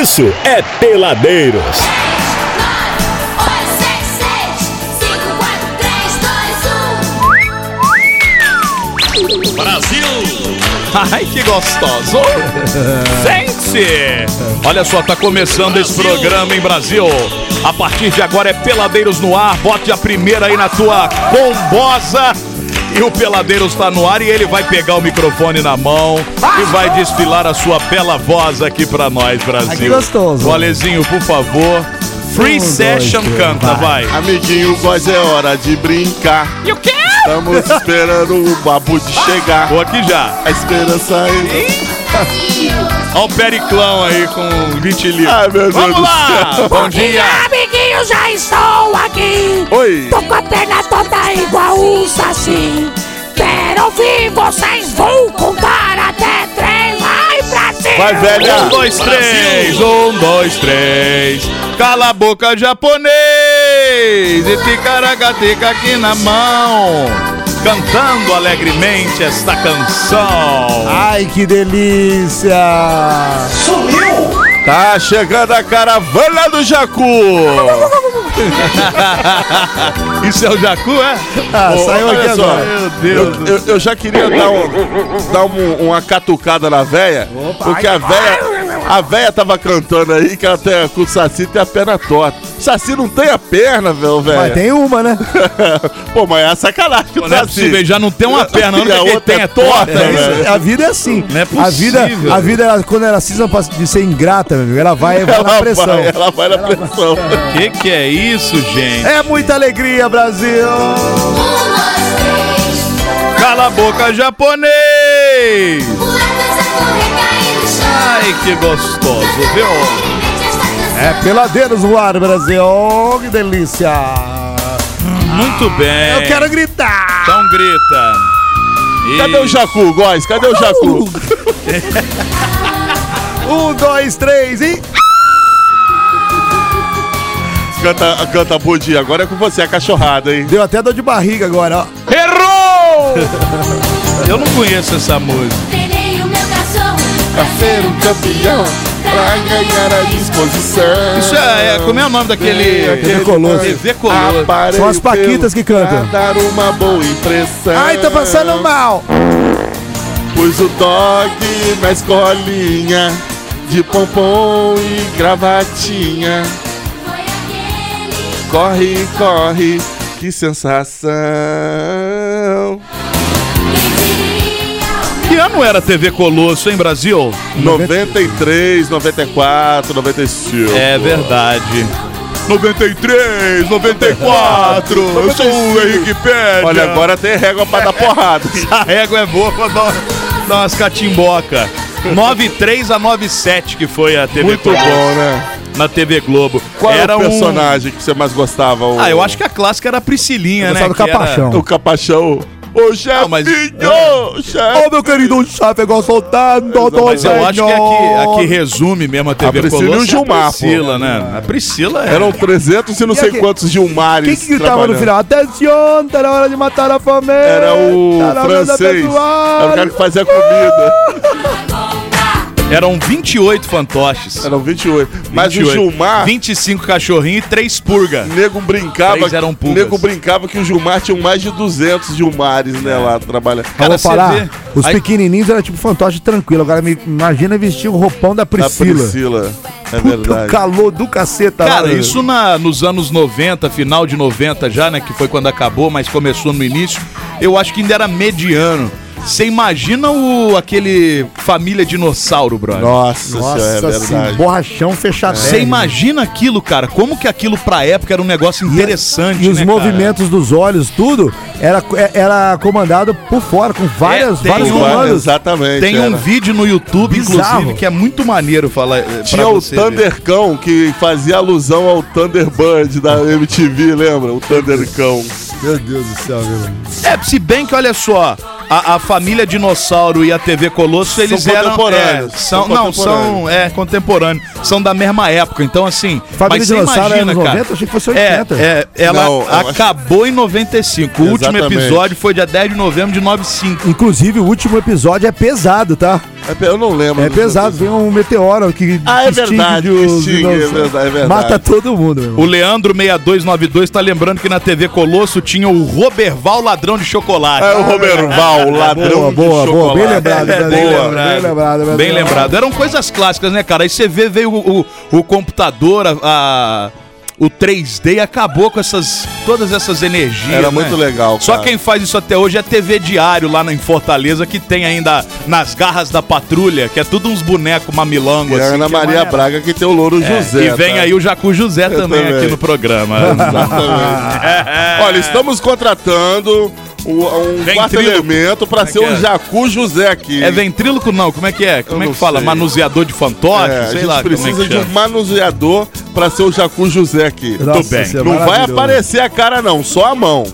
isso é Peladeiros. Brasil! Ai, que gostoso! Gente! Olha só, tá começando esse programa em Brasil. A partir de agora é Peladeiros no ar. Bote a primeira aí na tua combosa. E o Peladeiros tá no ar e ele vai pegar o microfone na mão e vai desfilar a sua bela voz aqui pra nós, Brasil. Ai, que gostoso. O Alezinho, por favor. Free Um, dois, Session três, canta, vai. Amiguinho, voz é hora de brincar. E o quê? Estamos esperando o babu de chegar. Tô aqui já. A esperança ainda. Olha o Periclão aí com 20 litros. Ai, meu Deus Vamos do lá! céu. Bom dia! Amiguinho, já estou aqui. Oi. Tô com a perna toda igual um saci. Quero ouvir vocês, vou contar até três. Vai, Brasil! Vai, velha. Um, dois, três, um, dois, três. Cala a boca, japonês! E ticaracateca aqui na mão. Cantando alegremente esta canção. Ai, que delícia! Tá chegando a caravana do Jacu. Isso é o Jacu, é? Ah, saiu olha aqui só. agora. Meu Eu, Deus. eu- eu já queria dar, um- dar um- uma catucada na véia, porque a véia, a véia tava cantando aí que ela tem, com o Saci tem a perna torta. O Saci não tem a perna, velho, Mas velho. tem uma, né? Pô, mas é sacanagem com o é Saci. possível, já não tem uma perna, não E a outra tem é é torta, é velho. isso? A vida é assim. Não é a vida, possível. a vida ela- quando ela pa- de ser ingrata, meu amigo, ela vai, vai na Ela pressão. vai, ela vai na pressão. Que que é isso, gente? É muita alegria, Brasil! Cala a boca, japonês! Ai, que gostoso, viu? É peladeiros no ar, Brasil! Oh, que delícia! Muito bem. Eu quero gritar! Então grita. Cadê o Isso. Jacu, Góis? Cadê o Jacu? Um, dois, três e. Canta, canta bom dia. Agora é com você, a cachorrada, hein? Deu até dor de barriga agora, ó. Errou! Eu não conheço essa música. Ser um campeão, pra ganhar a disposição. Isso é, é como é o nome daquele... TV Colosso. TV Colosso. Aparelho São as Paquitas que cantam. Dar uma boa impressão. Ai, tô passando mal! Pus o dog na escolinha, de pompom e gravatinha. Corre, corre, que sensação. Que ano era TV Colosso, hein, Brasil? 93, 94, 95. É verdade. 93, 94, eu sou o Henrique Pérez. Olha, agora tem régua pra dar porrada. A régua é boa pra dar, dar umas catimboca. 93 a 97 que foi a TV Muito Colosso, bom, né? na TV Globo. Qual era, o um- personagem que você mais gostava? O- Ah, eu acho que a clássica era a Priscilinha, Eu né? do que era- Capachão. O capachão. Ô, chefinho! mas- chefe! Ô, meu querido chefe, igual soltando, Mas eu acho que a que, a que resume mesmo a TV Priscila e o Colosso é Gilmar, a Priscila, né? A Priscila é... Eram 300 e não E sei aqui? quantos Gilmares. Quem que gritava no trabalhando. final? Atenção, tá na hora de matar a fome! Era o tá francês. Era o cara que fazia comida. Eram 28 fantoches. Eram 28. Mas o 28. Gilmar, 25 cachorrinhos e 3 purga. o nego brincava. Três eram o pulgas. nego brincava que o Gilmar tinha mais de 200 Gilmares, né, lá trabalhando. Cara, parar. vê- Os Aí- pequenininhos era tipo fantoche tranquilo. Agora me imagina vestir o roupão da Da Priscila. Priscila. É Puta, o verdade. calor do caceta lá. Cara, né? isso na- nos anos 90, final de 90 já, né? Que foi quando acabou, mas começou no início. Eu acho que ainda era mediano. Você imagina o aquele família dinossauro, brother? Nossa, Nossa, senhora, é assim, verdade. borrachão fechado. Você imagina aquilo, cara? Como que aquilo pra época era um negócio interessante, E os né, cara? movimentos dos olhos, tudo, era, é- era comandado por fora, com várias, É, vários um- comandos. Exatamente. Tem um era. vídeo no YouTube, Bizarro. inclusive, que é muito maneiro falar. eh, Tinha o. Thundercão que fazia alusão ao Thunderbird da MTV, lembra? O Thundercão. Meu Deus do céu, meu. É, se bem que, olha só, a, a família Dinossauro e a TV Colosso, eles eram. contemporâneos, é, são, são não, são. contemporâneos. É, contemporâneos. São da mesma época. Então, assim. Família mas você Dinossauro é imagina, cara. 90? Achei que fosse É, 80. é, ela Não, eu acho- acabou em 95. O último Exatamente. episódio foi dia 10 de novembro de 95. Inclusive, o último episódio é pesado, tá? É Eu não lembro. É do- pesado, vem um meteoro que Ah, é verdade, os extingue, é verdade, é verdade. Mata todo mundo, meu irmão. O Leandro 6292 tá lembrando que na TV Colosso tinha o Roberval Ladrão de Chocolate. É o Roberval, o ladrão Boa, boa, de boa. Bem chocolate. lembrado, É, bem bem lembrado, lembrado. bem lembrado, bem Bem lembrado. lembrado. Eram coisas clássicas, né, cara? Aí você vê, veio o, o, o computador, a, a- o 3D e acabou com essas, todas essas energias. Era né? muito legal, Só cara. quem faz isso até hoje é TV Diário lá na- em Fortaleza, que tem ainda nas garras da patrulha, que é tudo uns bonecos mamilangos. E a assim, Ana é Maria maneiro. Braga que tem o Louro É, José. e vem tá? aí o Jacu José também, também. aqui no programa. Exatamente. Olha, estamos contratando o- um Ventríloco. quarto elemento pra é ser o é? Jacu José aqui. É ventríloco não? Como é que é? Como é não que fala? sei. Manuseador de fantoche? É, a sei gente lá como é precisa que de um manuseador pra ser o Jacu José aqui. Nossa, bem. é Não vai aparecer a cara não, só a mão.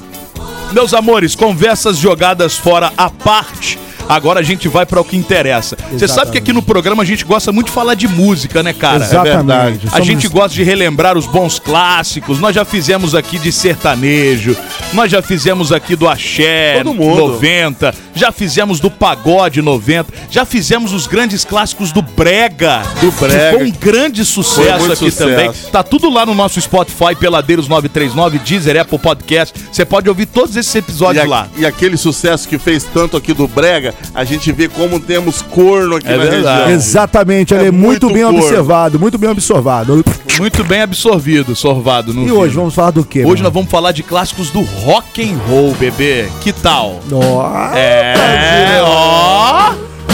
Meus amores, conversas jogadas fora à parte. Agora a gente vai para o que interessa. Você sabe que aqui no programa a gente gosta muito de falar de música, né, cara? Exatamente. A Somos- gente gosta de relembrar os bons clássicos. Nós já fizemos aqui de sertanejo, nós já fizemos aqui do axé Todo mundo. 90, já fizemos do pagode 90, já fizemos os grandes clássicos do brega. Do brega. Que foi um grande sucesso aqui sucesso. também. Tá tudo lá no nosso Spotify, Peladeiros 939, Deezer, Apple Podcast. Você pode ouvir todos esses E, episódios a- lá. e aquele sucesso que fez tanto aqui do Brega, a gente vê como temos corno aqui É na verdade. região. Exatamente, ele É é muito, muito bem corno. observado, muito bem observado. Muito bem absorvido, sorvado. No E hoje vamos falar do quê? Hoje mano? nós vamos falar de clássicos do rock and roll, bebê. Que tal? Nossa, É, ó.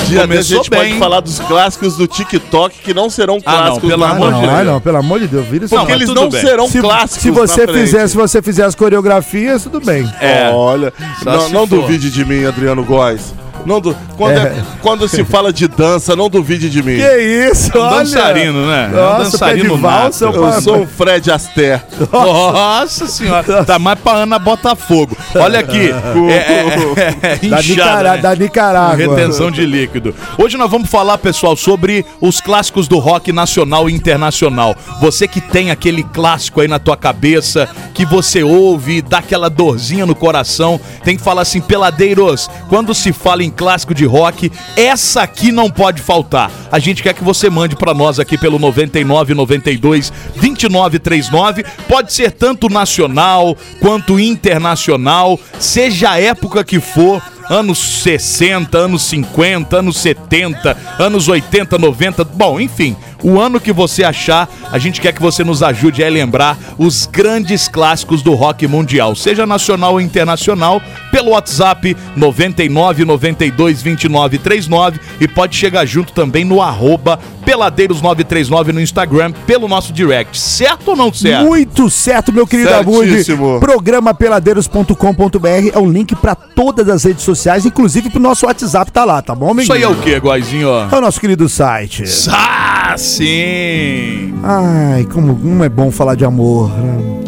Dia desse a Começou gente pode bem. falar dos clássicos do TikTok que não serão Ah, não, clássicos pelo amor Ah, de não, Deus. ah, não, pelo amor de Deus, vira isso. Não, Porque eles não bem. serão se, clássicos se você fizer, se você fizer as coreografias, tudo bem. É. Olha, Só não, não duvide de mim, Adriano Góes. Não du... quando, É. é- quando se fala de dança, não duvide de mim. Que isso, Um olha. dançarino, né? É um Nossa, dançarino valsa, eu Eu sou o Fred Astaire. Nossa senhora, tá mais pra Ana Botafogo. Olha aqui, é, é, é, Da, inchada, Nicara- né? da Nicarágua. Retenção de líquido. Hoje nós vamos falar, pessoal, sobre os clássicos do rock nacional e internacional. Você que tem aquele clássico aí na tua cabeça, que você ouve, dá aquela dorzinha no coração, tem que falar assim, peladeiros, quando se fala em clássico de rock, essa aqui não pode faltar. A gente quer que você mande pra nós aqui pelo 99 92 29 39. Pode ser tanto nacional quanto internacional, seja a época que for anos 60, anos 50, anos 70, anos 80, 90, bom, enfim, o ano que você achar, a gente quer que você nos ajude a lembrar os grandes clássicos do rock mundial, seja nacional ou internacional, pelo WhatsApp 99 92 29 39 e pode chegar junto também no arroba peladeiros939 no Instagram, pelo nosso direct, certo ou não certo? Muito certo, meu querido. Certíssimo. Programa peladeiros.com.br é o link pra todas as redes sociais, inclusive pro nosso WhatsApp tá lá, tá bom, amiguinho? Isso aí é o que, Guazinho? É o nosso querido site. Ah, sim! Ai, como, como é bom falar de amor. né?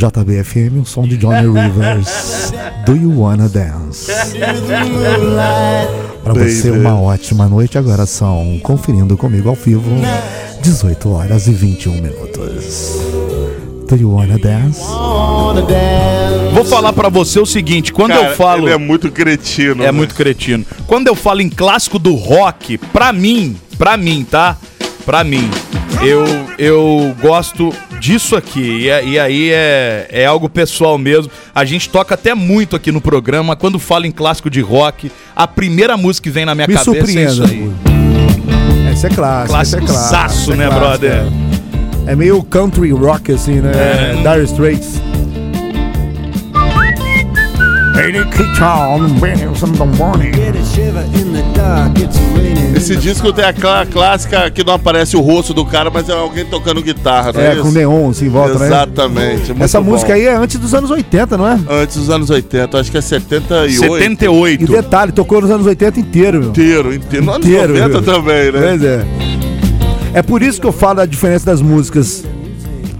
JBFM, o som de Johnny Rivers. Do you wanna dance? Pra você, uma ótima noite. Agora são, conferindo comigo ao vivo, 18 horas e 21 minutos. Do you wanna dance? Vou falar pra você o seguinte, quando Cara, eu falo Ele é muito cretino. é né? muito cretino. Quando eu falo em clássico do rock, pra mim, pra mim, tá? Pra mim, eu eu gosto disso aqui. E, e aí é, é algo pessoal mesmo. A gente toca até muito aqui no programa. Quando fala em clássico de rock, a primeira música que vem na minha Me cabeça é surpreenda. isso aí. Esse é clássico, é Clássico clássico. zaço, esse é né, clássico, brother? É. É meio country rock, assim, né? É. Dire Straits. Esse disco tem a clá- clássica que não aparece o rosto do cara, mas é alguém tocando guitarra, não é, É, isso? com neon, assim, em volta, né? Exatamente. muito Essa bom. música aí é antes dos anos 80, não é? Antes dos anos 80, acho que é 78. 78. E detalhe, tocou nos anos 80 inteiro, meu. Inteiro, inteiro. Nos anos Inteiro, 90 viu? também, né? Pois é. É por isso que eu falo da diferença das músicas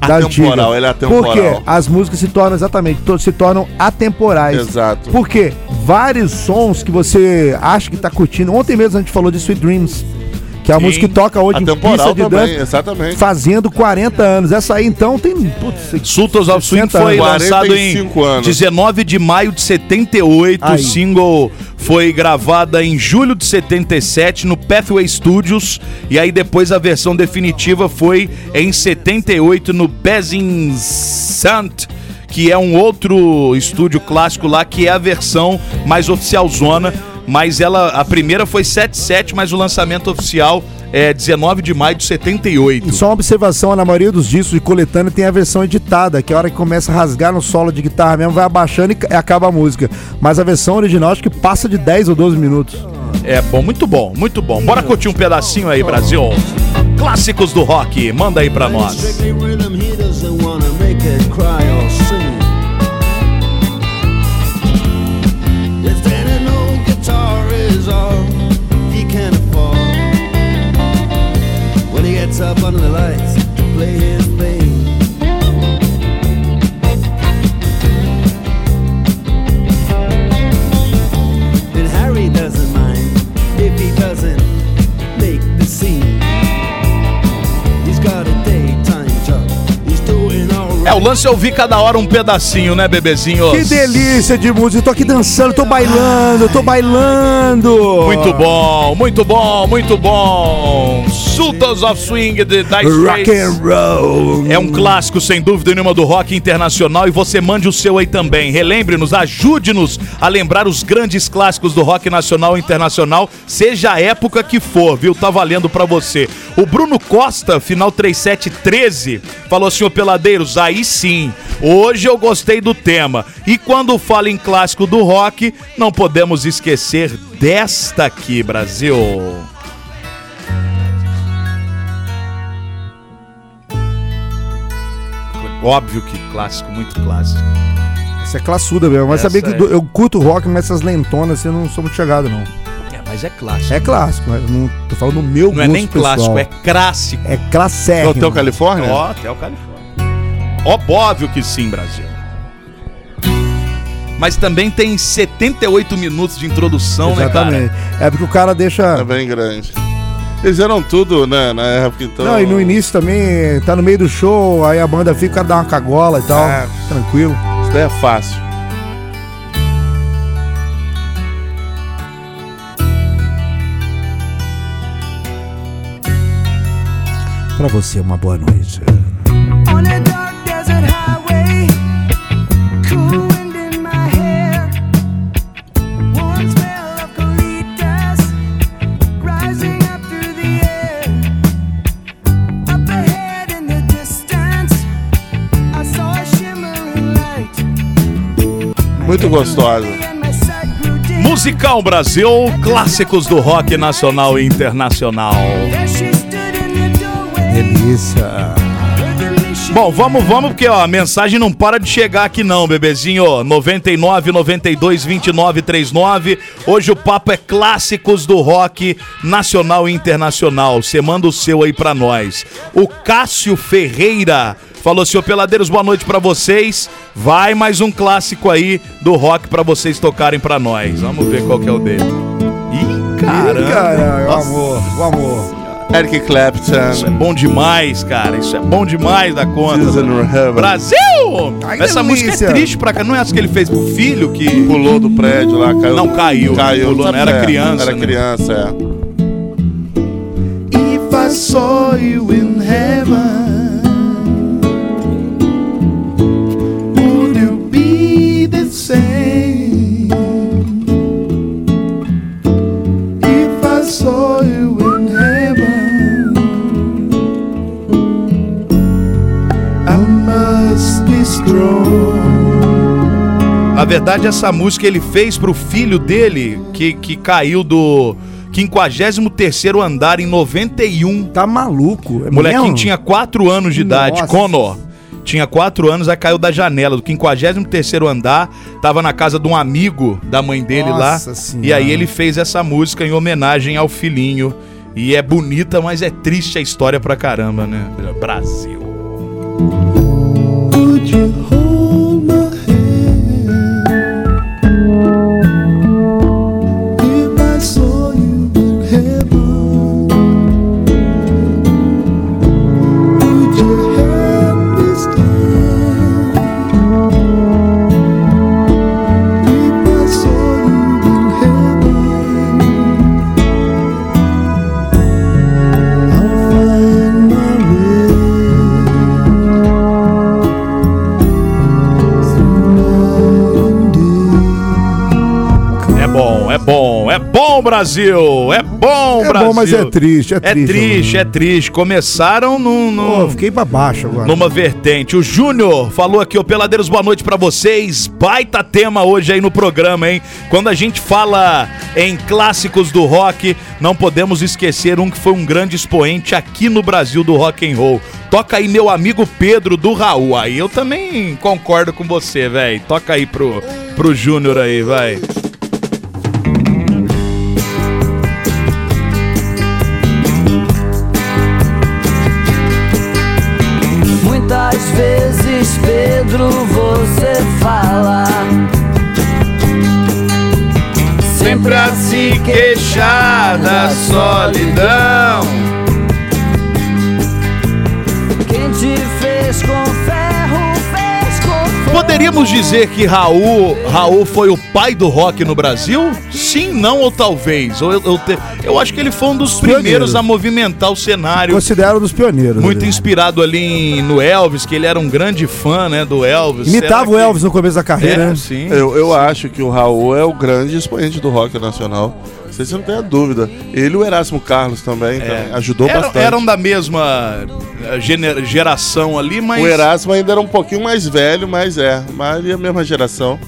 da Atemporal, antiga. ele é atemporal. Porque as músicas se tornam exatamente, se tornam atemporais. Exato. Porque vários sons que você acha que tá curtindo. Ontem mesmo a gente falou de Sweet Dreams, que é a Sim. música que toca hoje em Atemporal pista de também, dança, exatamente. fazendo 40 anos. Essa aí então tem, putz, Sultans of Swing 60 foi anos. lançado em 45 anos. 19 de maio de 78. O Aí. single foi gravada em julho de 77 no Pathway Studios. E aí depois a versão definitiva foi em 78 no Bezin Sant. Que é um outro estúdio clássico lá, que é a versão mais oficial zona. Mas ela, a primeira foi 77, mas o lançamento oficial é 19 de maio de 78. E só uma observação, na maioria dos discos de coletânea tem a versão editada, que é a hora que começa a rasgar no solo de guitarra mesmo, vai abaixando e ca- acaba a música. Mas a versão original acho que passa de 10 ou 12 minutos. É bom, muito bom, muito bom. Bora curtir um pedacinho aí, Brasil. Clássicos do rock, manda aí pra nós. Strictly play it. O lance é ouvir cada hora um pedacinho, né, bebezinho? Que delícia de música, tô aqui dançando, tô bailando, tô bailando. Muito bom, muito bom, muito bom. Sultans of Swing de Dire Rock and roll. É um clássico, sem dúvida nenhuma, do rock internacional e você mande o seu aí também. Relembre-nos, ajude-nos a lembrar os grandes clássicos do rock nacional e internacional, seja a época que for, viu? Tá valendo pra você. O Bruno Costa, final 3713, falou assim, ô Peladeiros, aí sim, hoje eu gostei do tema. E quando fala em clássico do rock, não podemos esquecer desta aqui, Brasil. Óbvio que clássico, muito clássico. Isso é classuda mesmo, mas Essa sabia que é. eu curto rock, mas essas lentonas assim, eu não sou muito chegado, não. É, mas é clássico. É clássico, mas não, tô falando do meu Não é gosto nem clássico, pessoal. é clássico. É classérrimo. É Hotel Califórnia? Ó, o Califórnia. Ó, óbvio que sim, Brasil. Mas também tem 78 minutos de introdução, né, Exatamente. cara? É porque o cara deixa... É bem grande. Eles eram tudo, né, na época, então... Não, e no início também, tá no meio do show, aí a banda fica, o cara dá uma cagola e tal. É. Tranquilo. Isso daí é fácil. Pra você, uma boa noite. Muito gostosa. Musical Brasil, clássicos do rock nacional e internacional. Delícia. Bom, vamos, vamos, porque ó, a mensagem não para de chegar aqui não, bebezinho. 99 92 29 39. Hoje o papo é clássicos do rock nacional e internacional. Você manda o seu aí pra nós. O Cássio Ferreira falou, senhor Peladeiros, boa noite pra vocês. Vai mais um clássico aí do rock pra vocês tocarem pra nós. Vamos ver qual que é o dele. Ih, caramba. Caralho, o Nossa. amor, o amor. Eric Isso é Clapton. bom demais, cara. Isso é bom demais da conta. Brasil! Ai, Essa delícia. música é triste pra cá. Não é essa que ele fez pro filho que. Pulou do prédio lá, caiu. Não, caiu. Caiu. Pulou, não era É, criança, Era né? criança, é. If I saw you in heaven, verdade, essa música ele fez pro filho dele, que, que caiu do 53º andar em 91. Tá maluco. É O molequinho mesmo? tinha 4 anos de idade, Nossa. Conor. Tinha 4 anos, aí caiu da janela do 53º andar, tava na casa de um amigo da mãe dele Nossa lá. Senhora. E aí ele fez essa música em homenagem ao filhinho. E é bonita, mas é triste a história pra caramba, né? Brasil. Brasil! É bom, É Brasil! bom, mas é triste, é É triste. triste, é triste. Começaram num, num- Pô, fiquei pra baixo agora. numa vertente. O Júnior falou aqui, ô Peladeiros, boa noite pra vocês. Baita tema hoje aí no programa, hein? Quando a gente fala em clássicos do rock, não podemos esquecer um que foi um grande expoente aqui no Brasil do rock and roll. Toca aí meu amigo Pedro do Raul. Aí eu também concordo com você, velho. Toca aí pro, pro Júnior aí, vai. Queixar da solidão. Poderíamos dizer que Raul, Raul foi o pai do rock no Brasil? Sim, não ou talvez. Ou eu, eu, te- eu acho que ele foi um dos Pioneiros. primeiros a movimentar o cenário. Considero um dos pioneiros. Muito ali. inspirado ali em- no Elvis, que ele era um grande fã, né, do Elvis. Imitava Será o que- Elvis no começo da carreira, É, né? sim. Eu, eu acho que o Raul é o grande expoente do rock nacional. Você não tem a dúvida. Ele e o Erasmo Carlos também, também ajudou Era- bastante. eram da mesma eh, geração ali, mas. O Erasmo ainda era um pouquinho mais velho, mas é. Mas ali é a mesma geração.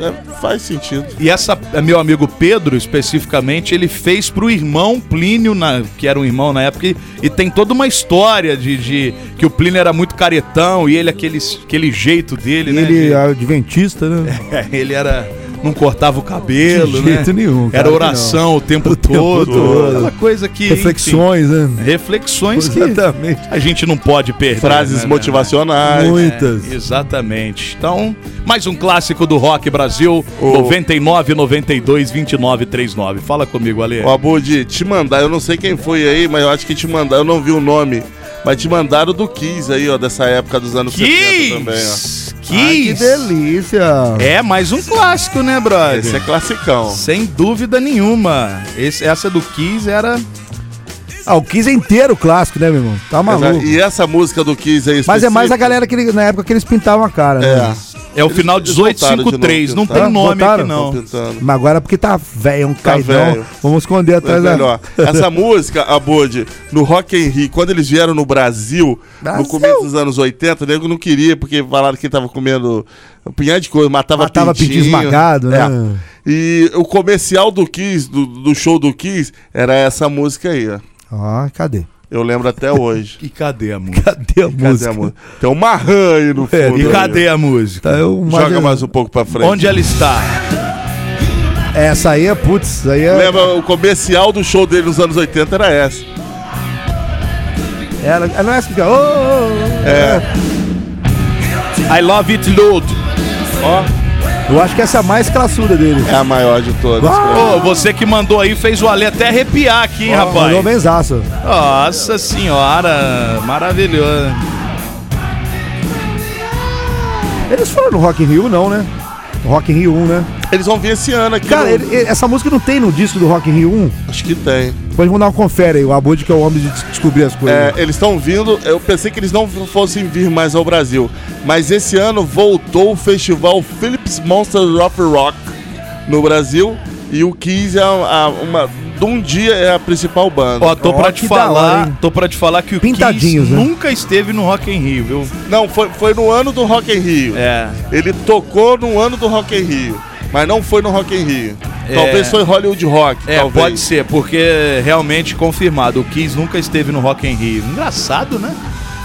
É, faz sentido. E essa, é, meu amigo Pedro, especificamente, ele fez pro irmão Plínio, na- que era um irmão na época, e, e tem toda uma história de, de que o Plínio era muito caretão e ele, aquele, aquele jeito dele, né? Ele de- é adventista, né? É, ele era. Não cortava o cabelo, De jeito né? nenhum, Era que oração o tempo tempo todo. todo. Aquela coisa que. Reflexões, né? enfim, reflexões que Exatamente. a gente não pode perder. Frases né, motivacionais. Muitas. É, exatamente. Então, mais um clássico do Rock Brasil, O- 99 92 29 39. Fala comigo, Ale. O Abud, te mandar, eu não sei quem foi aí, mas eu acho que te mandaram, eu não vi o nome, mas te mandaram do Kiss aí, ó, dessa época dos anos 70 também, ó. Kiss! Ai, que Kiss! delícia. É mais um clássico, né, brother? Esse é classicão. Sem dúvida nenhuma. Esse- essa do Kiss era. Ah, o Kiss é inteiro clássico, né, meu irmão? Tá maluco. E essa música do Kiss aí Mas é mais a galera que na época que eles pintavam a cara, né? É. É o Eles- final eles voltaram de 1853. Não tem nome Voltaram? aqui, não. Mas agora é porque tá velho, um Tá caidão. velho. Vamos esconder É atrás da... melhor. Essa música, Abud, no Rock in Rio, quando eles vieram no Brasil, Brasil. no começo dos anos 80, o nego não queria, porque falaram que tava comendo um punhado de coisa, matava, Matava pintinho esmagado, né? É. E o comercial do Kiss, do, do show do Kiss, era essa música aí, ó. Ó, cadê? Eu lembro até hoje. E cadê a música? Cadê a Cadê música? a música? Tem uma rã aí no É, fundo. E aí. cadê a música? Tá, eu Joga mais um pouco pra frente. Onde ela está? Essa aí é, putz, essa aí é... Lembra, o comercial do show dele nos anos 80 era essa. Ela, ela não é essa que fica... "Oh, oh, oh". É. I love it, Lord. Eu acho que essa é a mais classuda dele. É a maior de todas. Ô, você que mandou aí fez o Ale até arrepiar aqui, hein, rapaz? Mandou benzaço. Nossa senhora, maravilhoso. Eles foram no Rock in Rio, não, né? Rock in Rio 1, né? Eles vão vir esse ano aqui. Cara, no- ele- ele- essa música não tem no disco do Rock in Rio 1? Acho que tem. Depois vamos dar uma confere aí. O Abud que é o homem de des- descobrir as coisas. É, eles estão vindo. Eu pensei que eles não fossem vir mais ao Brasil. Mas esse ano voltou o festival Philips Monster of Rock no Brasil. E o Kiss é a- uma. De um dia é a principal banda. Ó, tô pra te hora, falar, hein? tô pra te falar que o Pintadinhos, Kiss né? nunca esteve no Rock in Rio, viu? Não, foi, foi no ano do Rock in Rio. É. Ele tocou no ano do Rock in Rio. Mas não foi no Rock in Rio. É. Talvez foi Hollywood Rock. É, talvez. pode ser, porque realmente confirmado, o Kiss nunca esteve no Rock in Rio. Engraçado, né?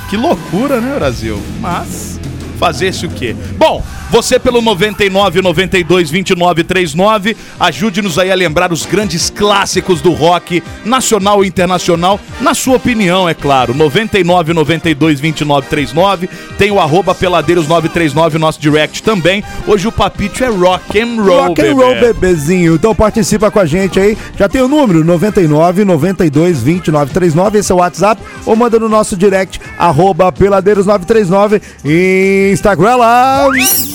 Que loucura, né, Brasil? Mas fazer-se o quê? Bom, Você pelo 99 92 29 39, ajude-nos aí a lembrar os grandes clássicos do rock nacional e internacional, na sua opinião, é claro. 99 92 29 39, tem o arroba peladeiros 939 nosso direct também. Hoje o papito é rock and roll, Rock and roll, bebê. bebezinho. Então participa com a gente aí. Já tem o número 99 92 29 39. Esse é o WhatsApp. Ou manda no nosso direct, arroba peladeiros 939. Instagram lá.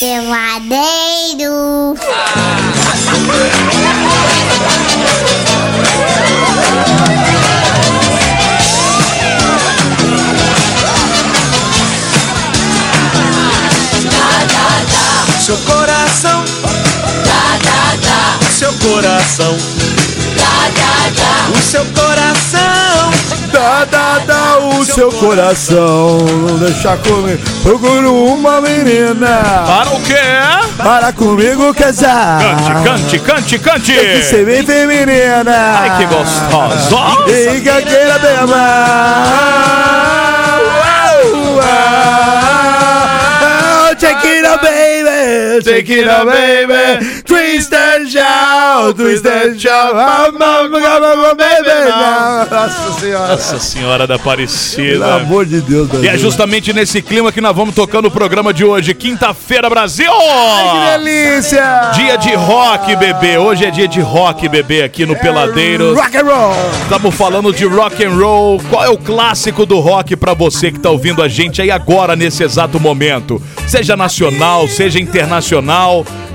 Peladeiro. Seu coração, seu coração, o seu coração. O seu coração. Não deixar comigo. Procuro uma menina. Para o quê? Para comigo casar. Cante, cante, cante, cante. Tem que ser bem feminina. Ai, que gostosa. E que queira amar. Uau, uau. Take it out, baby. Twist and shout. Twist and shout. baby. Nossa senhora. Nossa Senhora da Pelo Aparecida. amor de Deus, E é justamente nesse clima que nós vamos tocando o programa de hoje, quinta-feira, Brasil! Que delícia! Dia de rock, bebê. Hoje é dia de rock, bebê, aqui no Peladeiros. Rock and roll. Estamos falando de rock and roll. Qual é o clássico do rock pra você que tá ouvindo a gente aí agora nesse exato momento? Seja nacional, seja internacional.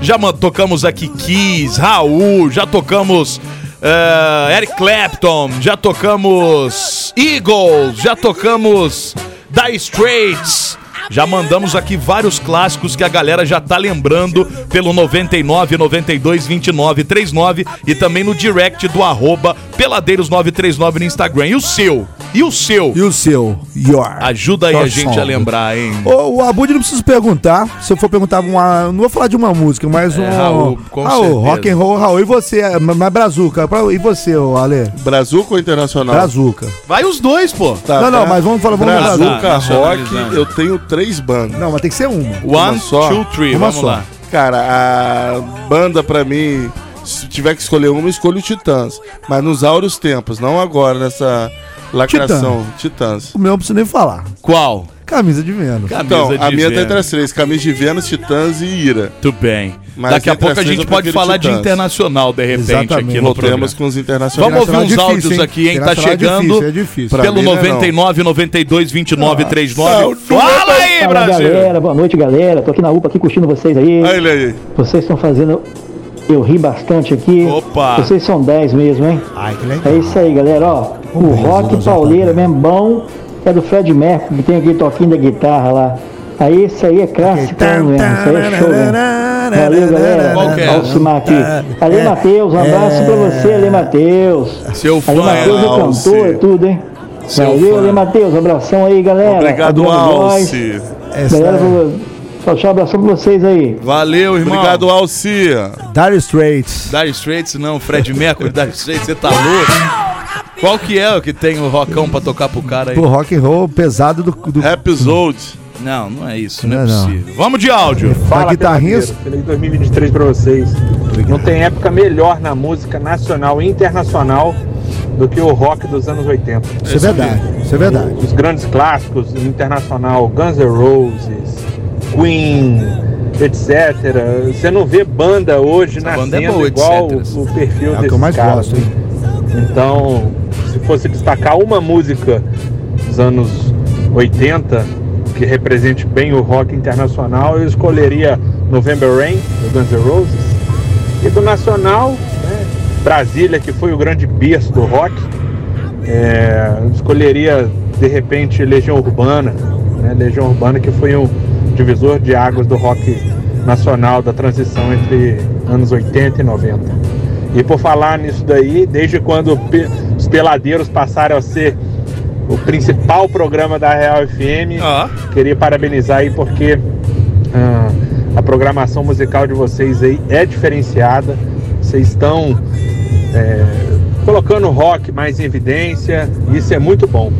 Já man- tocamos aqui Kiss, Raul, já tocamos eh, Eric Clapton, já tocamos Eagles, já tocamos Dire Straits. Já mandamos aqui vários clássicos que a galera já tá lembrando pelo 99 92 29 39 e também no direct do arroba peladeiros939 no Instagram. E o seu? E o seu? E o seu? Your. Ajuda aí Your a gente song. a lembrar, hein? Ô, o Abud não precisa perguntar. Se eu for perguntar uma. Não vou falar de uma música, mas um. É, Raul, com Raul, certeza. rock and roll, Raul. E você, é, mas Brazuca. E você, ô, Ale? Brazuca ou internacional? Brazuca. Vai os dois, pô. Tá, não, não, Bra- mas vamos falar, vamos. Brazuca. Rock, eu tenho três bandas. Não, mas tem que ser uma. One, só? two, three. Uma Vamos só. lá. Cara, a banda pra mim, se tiver que escolher uma, escolho o Titãs. Mas nos áureos tempos, não agora, nessa lacração. Titãs. O meu não preciso nem falar. Qual? Camisa de Vênus. Camisa Então, a de minha tá Vênus. entre as três: Camisa de Vênus, Titãs e Ira. Muito bem. Mas Daqui a pouco a gente eu pode falar de Titãs. internacional, de repente, Exatamente. aqui no programa. Voltemos com os internacionais. Vamos ouvir uns Internacional é áudios difícil, aqui, hein? Tá é chegando difícil, é difícil. Pelo mim não é 99 92 29 39. Não, Fala aí, Fala Brasil! galera, boa noite galera. Tô aqui na UPA aqui curtindo vocês aí. Olha ele aí. Vocês estão fazendo eu ri bastante aqui. Opa! Vocês são 10 mesmo, hein? Ai, que legal. É isso aí, galera, ó. O rock pauleira mesmo bom é do Fred Mercury, que tem aquele toquinho da guitarra lá. Aí esse aí é clássico mesmo, isso aí é show mesmo. Valeu, galera. Alcimar aqui. Ale Matheus, um abraço pra você, Ale Matheus. Seu Ale fã Matheus é cantor tudo, hein? Seu Valeu, fã. Ale Matheus, um abração aí, galera. Obrigado. Alce. Essa Galera, é um abração pra vocês aí. Valeu, irmão. Obrigado, Alce. Dire Straits. Dire Straits não, Fred Mercury, Dire Straits, você tá louco? Qual que é o que tem o rockão pra tocar pro cara aí? Pro rock and roll pesado do. do Episode. Não, não é isso, não é Não, não. possível. Vamos de áudio. da guitarrinha. Feliz 2023 pra vocês. Não tem época melhor na música nacional e internacional do que o rock dos anos 80. Isso é verdade. Isso é verdade. Os grandes clássicos internacional, Guns N' Roses, Queen, etc. Você não vê banda hoje Essa banda nascendo é boa, igual etc. o, o perfil É o que eu mais caras. gosto, hein? Então, se fosse destacar uma música dos anos 80 que represente bem o rock internacional, eu escolheria November Rain, do Guns N' Roses. E do nacional, né, Brasília, que foi o grande berço do rock, é, escolheria de repente Legião Urbana, né, Legião Urbana que foi um divisor de águas do rock nacional da transição entre anos 80 e 90. E por falar nisso daí, desde quando os peladeiros passaram a ser o principal programa da Real FM, Ah. queria parabenizar aí porque ah, a programação musical de vocês aí é diferenciada. Vocês estão é, colocando o rock mais em evidência. Isso é muito bom,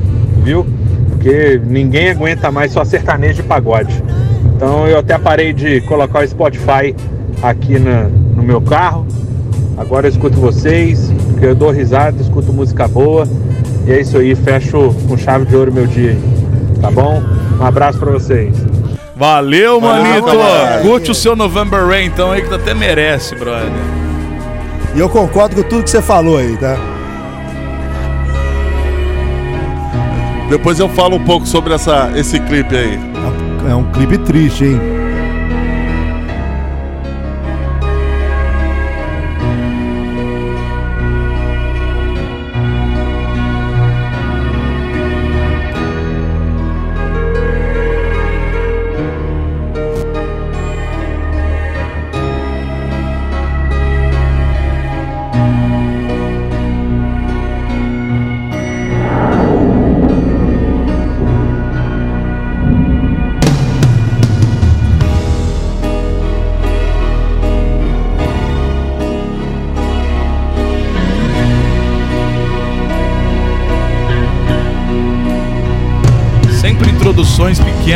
viu? Porque ninguém aguenta mais só sertanejo e pagode. Então eu até parei de colocar o Spotify aqui na- no meu carro. Agora eu escuto vocês, porque eu dou risada, escuto música boa. E é isso aí, fecho com chave de ouro meu dia aí. Tá bom? Um abraço pra vocês. Valeu, manito. Curte o seu November Rain, então, aí que tu até merece, brother. E eu concordo com tudo que você falou aí, tá? Depois eu falo um pouco sobre essa, esse clipe aí. É um clipe triste, hein?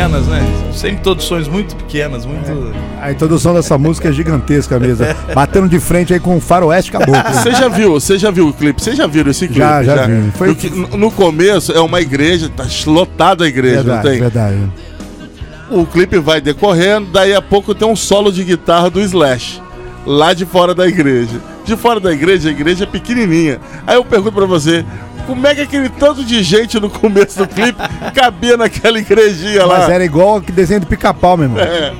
Pequenas, né? Sempre introduções muito pequenas, muito. A introdução dessa música é gigantesca mesmo. Batendo de frente aí com o faroeste caboclo. Você já viu, você já viu o clipe? Vocês já viram esse clipe? Já, já vi. Foi- No, que- no começo é uma igreja, tá lotada a igreja, Verdade, não tem? verdade. O clipe vai decorrendo, daí a pouco tem um solo de guitarra do Slash. Lá de fora da igreja. De fora da igreja, a igreja é pequenininha. Aí eu pergunto pra você, como é que aquele tanto de gente no começo do clipe cabia naquela igrejinha lá? Mas era igual que desenho do pica-pau, meu irmão. É.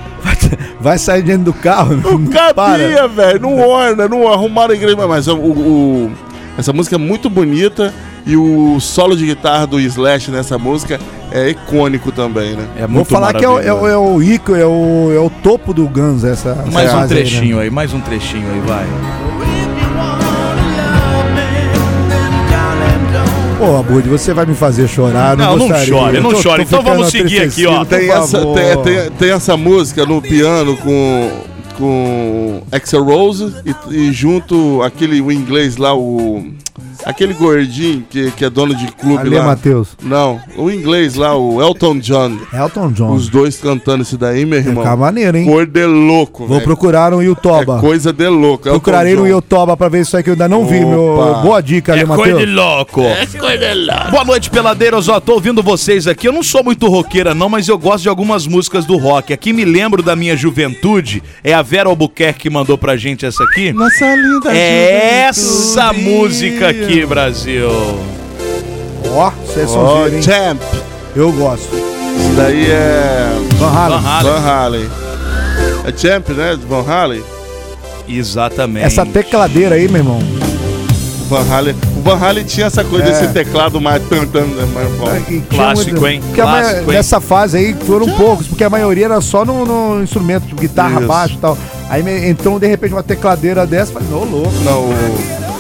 Vai sair dentro do carro, não, não. Cabia, velho. Não orna, não arrumaram a igreja. Mas o, o- essa música é muito bonita e o solo de guitarra do Slash nessa música é icônico também, né? É Vou falar que é o, é, o, é o Ico, é o, é o topo do Guns essa. essa Mais um fase aí, né? trechinho aí, mais um trechinho aí, vai. Pô, Abud, você vai me fazer chorar. Não, não gostaria. chore, Eu não tô- chore. tô Então vamos seguir aqui, ó. Tem essa, tem, tem- tem essa música no piano com, com Axel Rose e, e junto aquele o inglês lá, o. Aquele gordinho que, que é dono de clube Ali é lá. Matheus. Não, o inglês lá, o Elton John. Elton John. Os dois cantando isso daí, meu irmão. ficar maneiro, hein? Cor de louco, Vou procurar no Yotoba. É coisa de louco. Elton Procurarei no John. Yotoba pra ver isso aí que eu ainda não vi. Meu... Opa. Boa dica ali, É coisa de Matheus. louco. Boa noite, peladeiros. Ó, tô ouvindo vocês aqui. Eu não sou muito roqueira, não, mas eu gosto de algumas músicas do rock. Aqui me lembro da minha juventude. É a Vera Albuquerque que mandou pra gente essa aqui. Nossa linda É essa música aqui, Brasil. Ó, vocês são hein? Champ. Eu gosto. Isso daí é. Van Halen. Van Halen. Van Halen. É Champ, né? De Van Halen. Exatamente. Essa tecladeira aí, meu irmão. O Van Halen. O Van Halen tinha essa coisa É. desse teclado mais né? Mais tinha Clássico, hein? Porque a ma- Clássico, hein? nessa fase aí foram poucos, porque a maioria era só no, no instrumento, guitarra, Isso. baixo e tal. Aí entrou de repente uma tecladeira dessa, falei, ô louco. Não, o.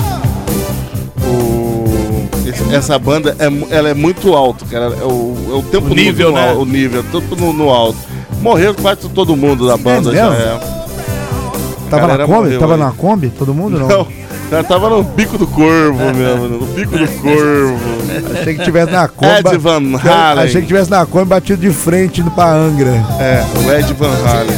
esse- essa banda é, ela é muito alto, cara. É o, é o tempo O nível, no, né? O nível, tudo no, no alto. Morreram quase todo mundo da banda já. mesmo? É. Tava na Kombi? morreu Tava aí. na Kombi? Todo mundo não? Não, já tava no bico do corvo mesmo, no bico do corvo. Achei que tivesse na Kombi. Ed Van Halen. Achei que tivesse na Kombi batido de frente indo pra Angra. É, o Ed Van Halen.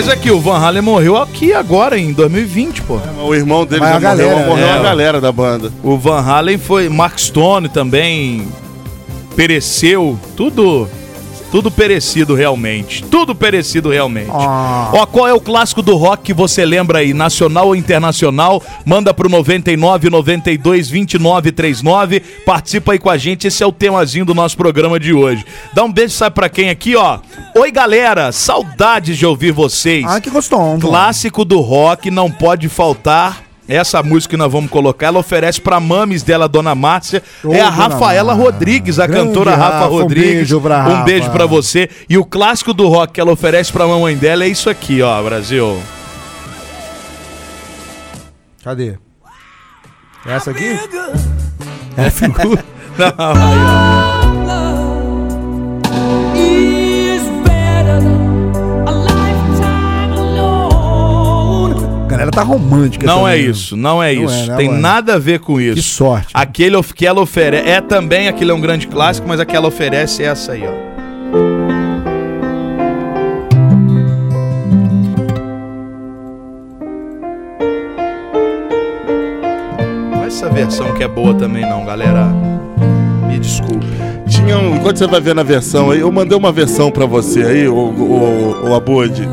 Mas aqui, o Van Halen morreu aqui agora, em 2020, pô. O irmão dele Mas já a galera, morreu, morreu é. a galera da banda. O Van Halen foi. Mark Stone também pereceu. Tudo. Tudo perecido realmente. Tudo perecido realmente. Ó, qual é o clássico do rock que você lembra aí? Nacional ou internacional? Manda pro 99 92 29 39. Participa aí com a gente. Esse é o temazinho do nosso programa de hoje. Dá um beijo, sabe pra quem aqui, ó? Oi, galera. Saudades de ouvir vocês. Ah, que gostoso. Clássico do rock, não pode faltar. Essa música que nós vamos colocar, ela oferece pra mames dela, Dona Márcia. Ô, é a Rafaela Márcia. Rodrigues, a Grande cantora Rafa, Rafa, um Rodrigues. beijo pra Um Rafa. beijo pra você. E o clássico do rock que ela oferece pra mamãe dela é isso aqui, ó, Brasil. Cadê? Essa aqui? É figura. A galera tá romântica. Não é também. isso, não é Não isso. é, né, Tem mano? nada a ver com isso. Que sorte. Aquele of- que ela oferece. É também, aquele é um grande clássico, mas a que ela oferece é essa aí, ó. Não é essa versão que é boa também, não, galera. Me desculpe. Tinha um, enquanto você vai ver na versão aí, eu mandei uma versão pra você aí, o, o, o Abud.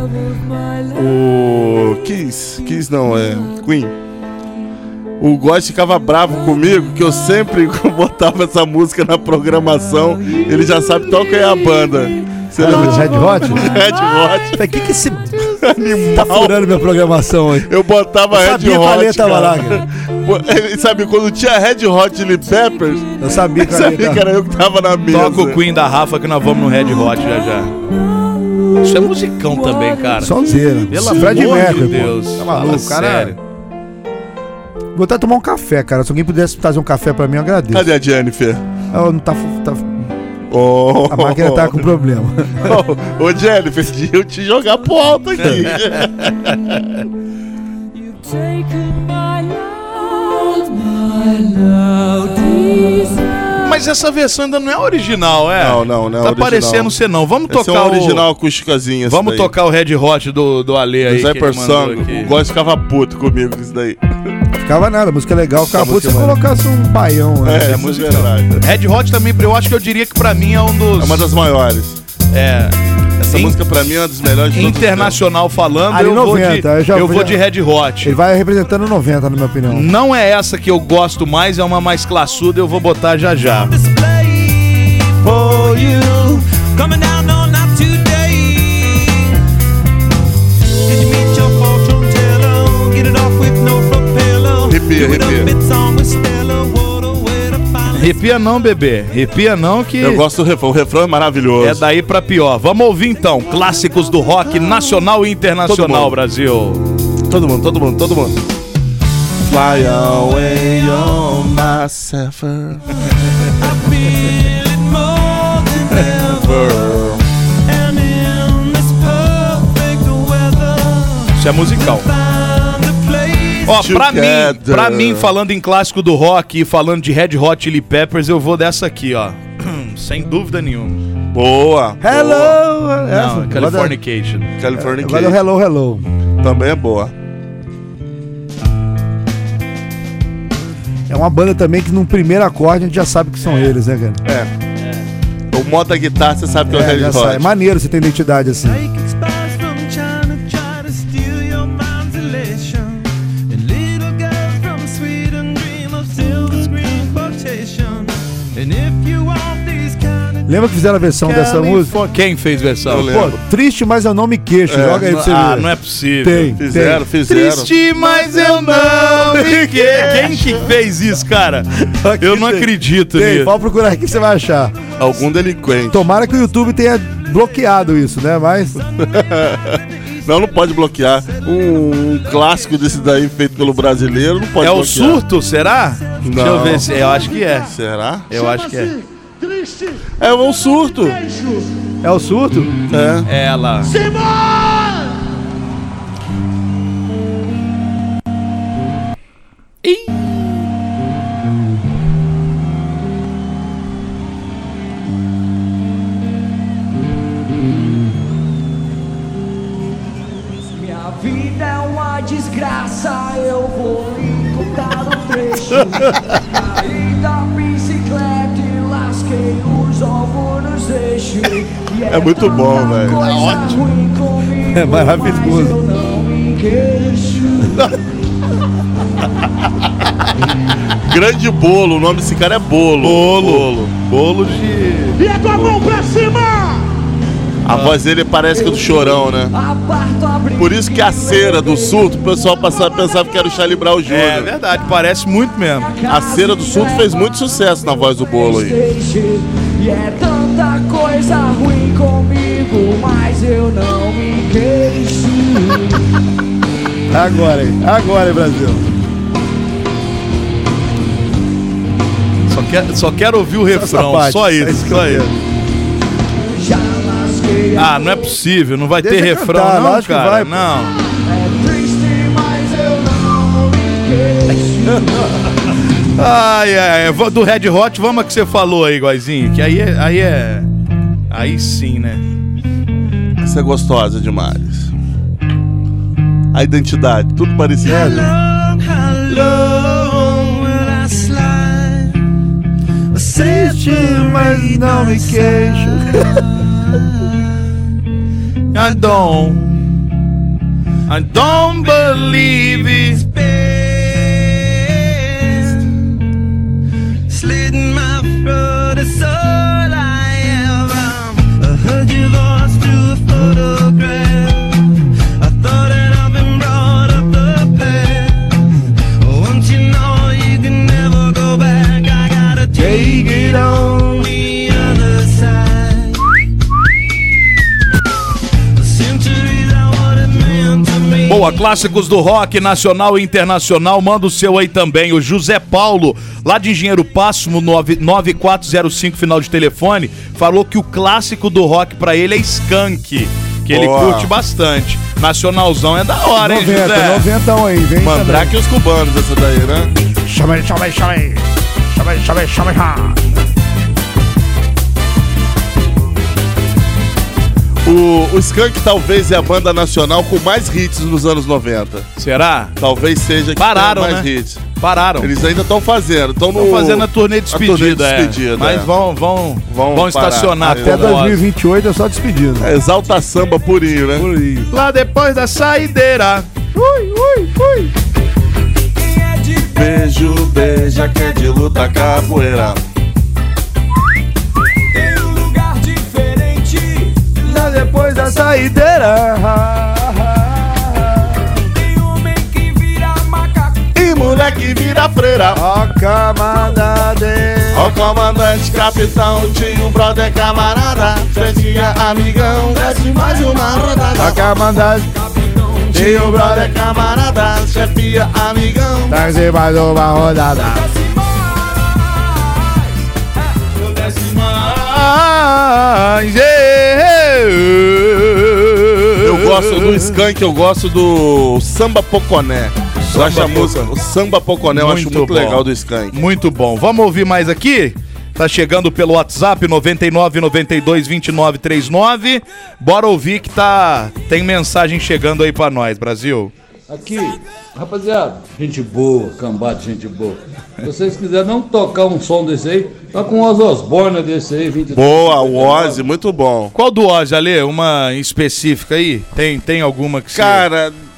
O Kiss, Kiss não, é Queen. O Góis ficava bravo comigo que eu sempre botava essa música na programação. Ele já sabe qual que é a banda. Você Ah, lembra de Red Hot? Red Hot. O que que esse Animal. tá furando minha programação aí? Eu botava Eu Red sabia que a Hot. letra tava lá, cara. Ele sabe, quando tinha Red Hot Chili Peppers, Eu sabia que eu sabia que era eu que tava na mesa. Toca o Queen da Rafa que nós vamos no Red Hot já já. Isso é musicão também, cara. Sonzeira. Pelo Fred amor Mercury, de pô. Deus. Tá maluco, Fala cara. sério. Vou até tomar um café, cara. Se alguém pudesse trazer um café pra mim, eu agradeço. Cadê a Jennifer? Ela não tá, tá- Oh. A máquina tá com problema. Ô, ô, Jennifer, deixa eu te jogar pro alto aqui. Mas essa versão ainda não é original, é? Não, não, não é Tá original. parecendo ser não. Vamos Esse tocar é um o... original acústicazinho. esse Vamos daí. tocar o Red Hot do, do Ale aí. Do Persson. aqui. O Góis ficava puto comigo com isso daí. Ficava nada, a música é legal. Ficava puto se é colocasse um baião. né? É, É, isso música. é verdade. Red Hot também, eu acho que eu diria que pra mim é um dos... É uma das maiores. É, Essa In- música pra mim é uma das melhores de todos os internacional falando, Ali eu, vou 90, de, eu já- eu vou já- de Red Hot. Ele vai representando 90, na minha opinião. Não é essa que eu gosto mais, é uma mais classuda, eu vou botar já já. Coming down no, not today. Did you meet your fortune teller? Get it off with no propeller. Arrepia, Do it up, arrepia. it's on with Stella. Arrepia não, bebê. Arrepia não que... Eu gosto do refrão. O refrão é maravilhoso. É daí pra pior. Vamos ouvir então, clássicos do rock nacional e Todo internacional, mundo. Brasil. Todo mundo, todo mundo, todo mundo. Fly away on my Zephyr. feel it more than ever. And in this perfect weather, Isso é musical. Ó, pra mim, pra mim, falando em clássico do rock e falando de Red Hot Chili Peppers, eu vou dessa aqui, ó. Sem dúvida nenhuma. Boa. Hello! Não, Essa, Californication. boa. É o Hello, Hello. Também é boa. É uma banda também que num primeiro acorde a gente já sabe que são eles, né, cara? É. O modo da guitarra, você sabe que é, o É, Red já Hot. sabe. É maneiro você ter identidade assim. Lembra que fizeram a versão dessa música? Quem fez versão? Eu lembro. Pô, triste, mas eu não me queixo. É, Joga aí pra você Ah, ver. não é possível. Tem, Fizeram, tem. fizeram. Triste, mas eu não me que... Quem que fez isso, cara? Aqui Eu não tem. acredito Tem, nisso. pode procurar aqui que você vai achar. Algum delinquente. Tomara que o YouTube tenha bloqueado isso, né? Mas Não, não pode bloquear. Um, um clássico desse daí feito pelo brasileiro não pode É o bloquear. surto, será? Deixa eu Não. ver se... Eu acho que é. Será? Eu acho que é triste. É um surto. É o surto? É. é. Ela. Ih. Minha vida é uma desgraça, eu vou lhe um trecho. É muito bom, velho. ruim comigo, É maravilhoso. Grande bolo, o nome desse cara é Bolo. Bolo. Bolo de. E a tua mão pra cima! A voz dele parece que é do chorão, né? Por isso que a cera do surto, o pessoal passava, pensava que era o Charlie Brown Jr. É verdade, parece muito mesmo. A cera do surto fez muito sucesso na voz do bolo aí. E é tanta coisa ruim comigo, mas eu não me queixo. Agora, hein? Agora, hein, Brasil. Só, quer, só quero ouvir o refrão, parte, só é isso, isso que só isso. Ah, não é possível, não vai ter Deixa refrão cantar, não, cara, vai, não. É triste, mas eu não me queixo. Ai, ai, do Red Hot, vamos a que você falou aí, Goizinho, que aí é, aí é, aí sim, né? Essa é gostosa demais. A identidade, tudo parecido. Existe, mas não me queixo. I don't, I don't believe it. Slitting my throat Boa, clássicos do rock nacional e internacional, manda o seu aí também. O José Paulo, lá de Engenheiro Pássimo, 9- 9405, final de telefone, falou que o clássico do rock pra ele é Skank, que ele Boa. curte bastante. Nacionalzão é da hora, hein, 90, José? 90 aí, vem Mandrake e os cubanos, essa daí, né? Chama aí, chama aí, chama aí. Chama chama chama aí. O, o Skank talvez é a banda nacional com mais hits nos anos 90. Será? Talvez seja que Pararam, tenha mais né? hits. Pararam. Eles ainda estão fazendo. Estão fazendo a turnê de despedida, a turnê de é. despedida, Mas é. vão, vão, vão, Vão estacionar Até Até com o Ozzy. 2028 é só despedindo. É, exalta samba purinho, né? Lá depois da saideira. Ui, ui, ui. Beijo, beija, que é de luta capoeira. Tem um lugar diferente. Lá depois da saideira. Tem homem que vira macaco. E moleque vira freira. Ó, camada dele. Ó, comandante, capitão, tio, brother, camarada. Festinha, amigão, desce mais uma Ó, rodada. camada Tio, brother, camarada. Chefia, amigão. Em mais uma rodada. Mas, é, Eu gosto do Skank, eu gosto do Samba Poconé. Eu acho a Samba música, o Samba Poconé, eu acho Muito muito bom. legal do Skank. Muito bom. Vamos ouvir mais aqui? Tá chegando pelo WhatsApp 99 92 29 39. Bora ouvir que tá tem mensagem chegando aí pra nós, Brasil. Aqui, rapaziada, gente boa, cambada, gente boa. Se vocês quiserem não tocar um som desse aí, tá com os Osborne desse aí, 23. Boa, o Ozzy, muito bom. Qual do Ozzy, Ale? Uma específica aí? Tem, tem alguma que você...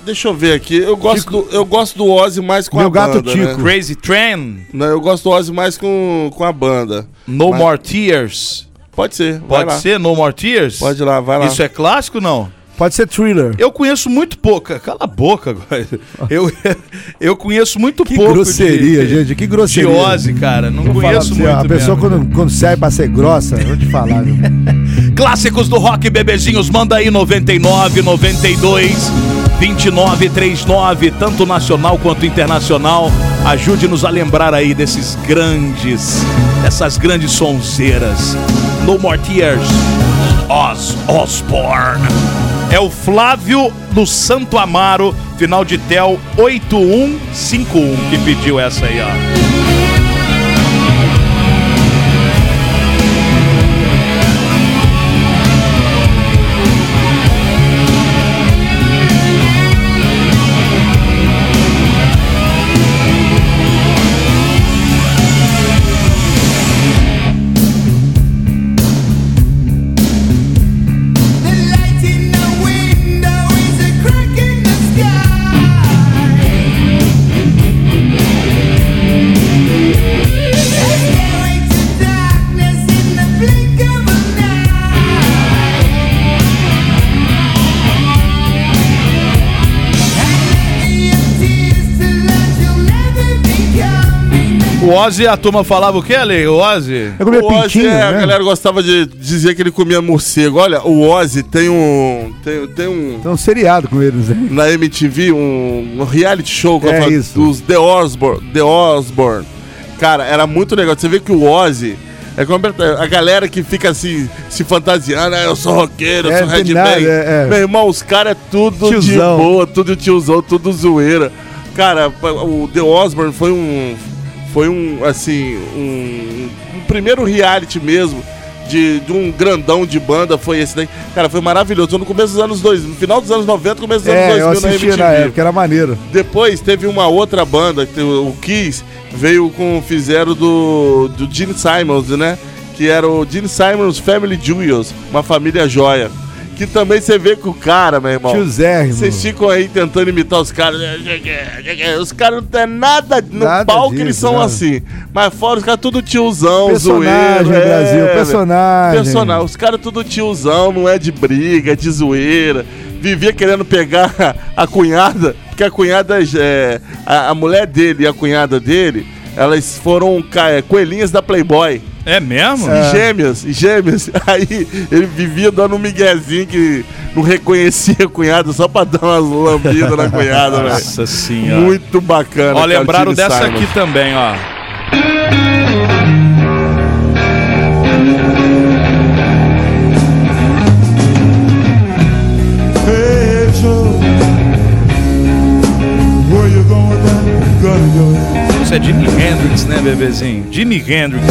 Deixa eu ver aqui. Eu gosto, do, eu gosto do Ozzy mais com Meu a gato banda, Tico. né? Crazy Train? Não, eu gosto do Ozzy mais com, com a banda. No Mas- More Tears? Pode ser, vai Pode lá. ser No More Tears? Pode ir lá, vai lá. Isso é clássico não? Pode ser thriller. Eu conheço muito pouco. Cala a boca agora. Eu, eu conheço muito Que pouco. grosseria, de, gente, que De grosseria. Ozzy, cara. Não Vou conheço muito A pessoa mesmo. quando, quando sai pra ser grossa, eu vou te falar, viu? Clássicos do rock, bebezinhos, manda aí 99, 92, 29, 39, tanto nacional quanto internacional. Ajude-nos a lembrar aí desses grandes, dessas grandes sonzeiras. No More Tears, Oz Osborne. É o Flávio do Santo Amaro, final de tel 8151, que pediu essa aí, ó. Ozzy, a turma falava o que, Ale? O Ozzy? Eu comia O Ozzy, pintinho, é, a né? galera gostava de dizer que ele comia morcego. Olha, o Ozzy tem um. Tem, tem um. Tem um seriado com eles, né? Na MTV, um, um reality show com É a isso. dos The Osborne, The Osborne. Cara, era muito legal. Você vê que o Ozzy. É como a galera que fica assim, se fantasiando, ah, eu sou roqueiro, eu É, sou headbang. é, é. Meu irmão, os caras é tudo Tiozão. de boa, tudo tiozão, tudo zoeira. Cara, o The Osborne foi um. Foi um, assim, um, um primeiro reality mesmo. De, de um grandão de banda foi esse daí. Cara, foi maravilhoso. No começo dos anos 2000, no final dos anos 90, começo dos É, eu anos 2000 assistia na na MTV. época, era maneiro. Depois teve uma outra banda, que o o Kiss, veio com, fizeram do, do Gene Simons, né? Que era o Gene Simons Family Jewels, uma família joia. Que também você vê que o cara, meu irmão. Tiozérrimo. Vocês ficam aí tentando imitar os caras. né? Os caras não tem nada no Nada palco, disso, eles são nada. assim. Mas fora os caras tudo tiozão, Personagem, zoeiro. Brasil, velho. personagem. Personagem. Os caras tudo tiozão, não é de briga, é de zoeira. Vivia querendo pegar a cunhada, porque a cunhada é. A, a mulher dele e a cunhada dele, elas foram é, coelhinhas da Playboy. É mesmo? E gêmeas, e gêmeas. Aí ele vivia dando um miguezinho que não reconhecia a cunhada só pra dar umas lambidas na cunhada, velho. Nossa senhora. Muito bacana. Ó, cara, lembraram dessa Simons. aqui também, ó. Isso é Jimi Hendrix, né, bebezinho? Jimi Hendrix.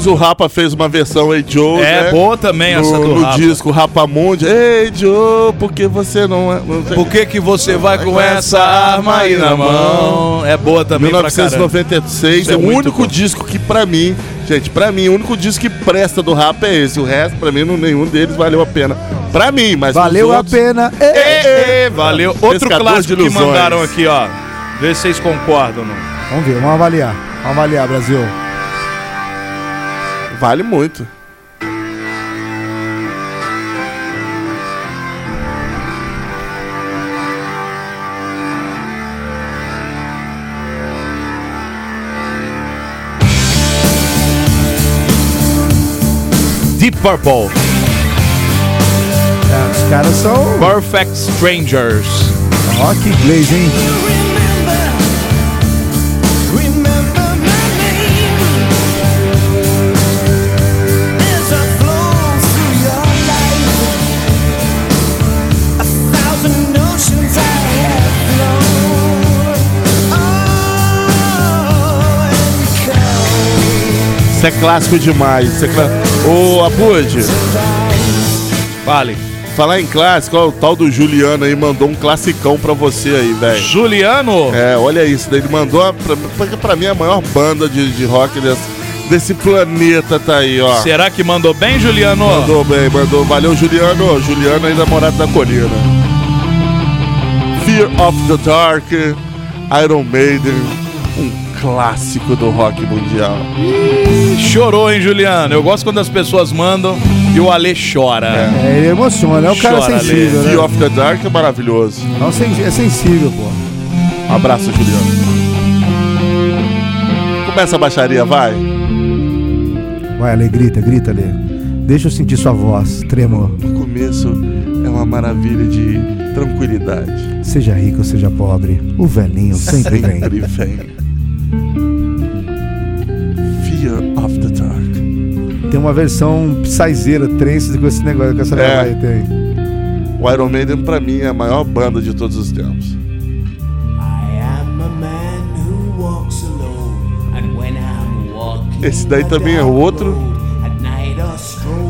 Depois o Rapa fez uma versão Hey Joe, É, né? boa também essa no, do no Rapa. disco Rapamundi. Ei Joe, por que você não é... Não Por que, que você vai com essa arma aí na mão? É boa também pra caramba. 1996 Isso é, é o único bom. disco que pra mim, gente, pra mim, o único disco que presta do rap é esse. O resto, pra mim, não, nenhum deles valeu a pena. Pra mim, mas Valeu a pena. Ê, Ê, ê, valeu. Outro clássico de que mandaram aqui, ó. Vê se vocês concordam. Não. Vamos ver, vamos avaliar. Vamos avaliar, Brasil. Vale muito. Deep Purple. É, os caras são. Perfect Strangers. Que inglês, hein? Isso é clássico demais. Isso é. Ô, Abud, Fale. falar em clássico, ó, o tal do Juliano aí mandou um classicão pra você aí, velho. Juliano. É, olha isso, daí ele mandou, a- pra, pra, pra mim, a maior banda de, de rock desse, desse planeta tá aí, ó. Será que mandou bem, Juliano? Mandou bem, mandou. Valeu, Juliano. Juliano aí, namorado da colina. Fear of the Dark, Iron Maiden, um clássico do rock mundial. Chorou, hein, Juliano? Eu gosto quando as pessoas mandam e o Ale chora. É, ele emociona, é um cara Chora, sensível, Fear né? of the Dark é maravilhoso. Não, sen- é sensível, pô. Um abraço, Juliano. Começa a baixaria, vai. Vai, Ale, grita, grita, Ale. Deixa eu sentir sua voz, tremor. No começo é uma maravilha de tranquilidade. Seja rico ou seja pobre, o velhinho sempre vem. Sempre vem. Fear Tem uma versão psyzeira, trance com esse negócio, com essa É. aí tem. O Iron Maiden, pra mim, é a maior banda de todos os tempos. Esse daí também é outro.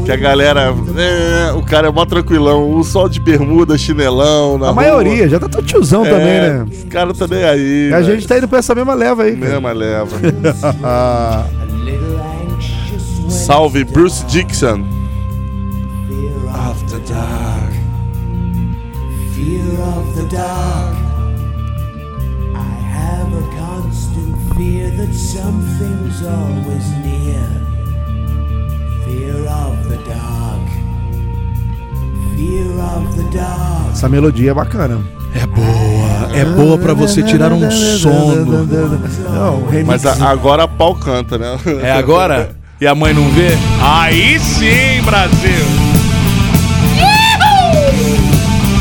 Que Que a galera. é, o cara é mó tranquilão. O sol de bermuda, chinelão. Na A rua. maioria, já tá todo tiozão É, também, né? Os caras tá nem aí. A gente tá indo pra essa mesma leva aí. cara. Mesma leva. Salve, Bruce Dixon. After dark. Fear of the dark. I have a constant fear that something's always near. Fear of the dark. Fear of the dark. Essa melodia é bacana. É boa, é boa pra você tirar um sono. Não, remix. Mas a- agora a pau canta, né? É agora? E a mãe não vê? Aí sim, Brasil!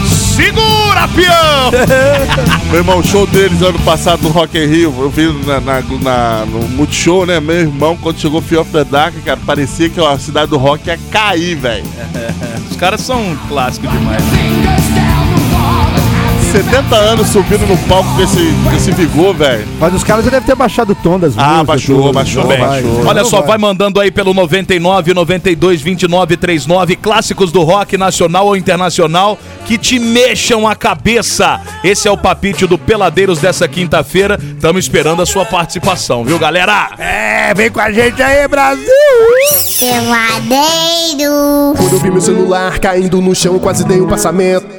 Segura, peão! Meu irmão, o show deles ano passado no Rock in Rio, eu vi na, na- na- no Multishow, né? Meu irmão, quando chegou Fear of the Dark, cara, parecia que a cidade do rock ia cair, velho. Os caras são um clássico demais. 70 anos subindo no palco com esse, com esse vigor, velho. Mas os caras já devem ter baixado o tom das Ah, baixou, tudo. baixou, Então baixou. Olha só, vai mandando aí pelo 99 92 29 39 clássicos do rock nacional ou internacional que te mexam a cabeça. Esse é o papite do Peladeiros dessa quinta-feira. Estamos esperando a sua participação, viu, galera? É, vem com a gente aí, Brasil! Peladeiro. Quando eu vi meu celular caindo no chão, quase dei um passamento.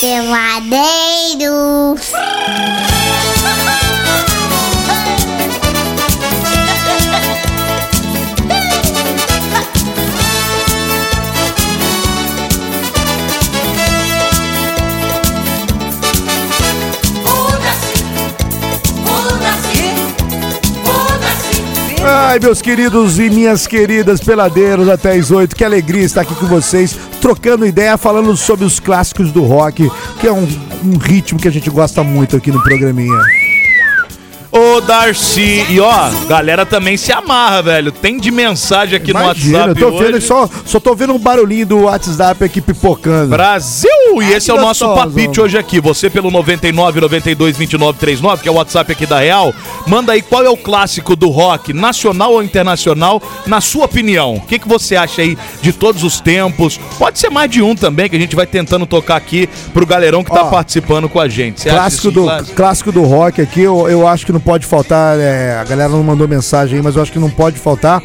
Peladeiro. Ai, meus queridos e minhas queridas peladeiros até as 8, que alegria estar aqui com vocês, trocando ideia, falando sobre os clássicos do rock, que é um, um ritmo que a gente gosta muito aqui no programinha. Ô, Darcy, e ó, galera também se amarra, velho. Tem de mensagem aqui Imagina, no eu WhatsApp tô vendo hoje. só, só tô vendo um barulhinho do WhatsApp aqui pipocando. Brasil! E esse é o nosso papite hoje aqui. Você pelo 99 92 29 39, que é o WhatsApp aqui da Real, manda aí qual é o clássico do rock, nacional ou internacional, na sua opinião. O que, que você acha aí de todos os tempos? Pode ser mais de um também, que a gente vai tentando tocar aqui pro galerão que tá Ó, participando com a gente. Você Clássico do, clássico? clássico do rock aqui, eu, eu acho que não pode faltar. é, a galera não mandou mensagem aí, mas eu acho que não pode faltar.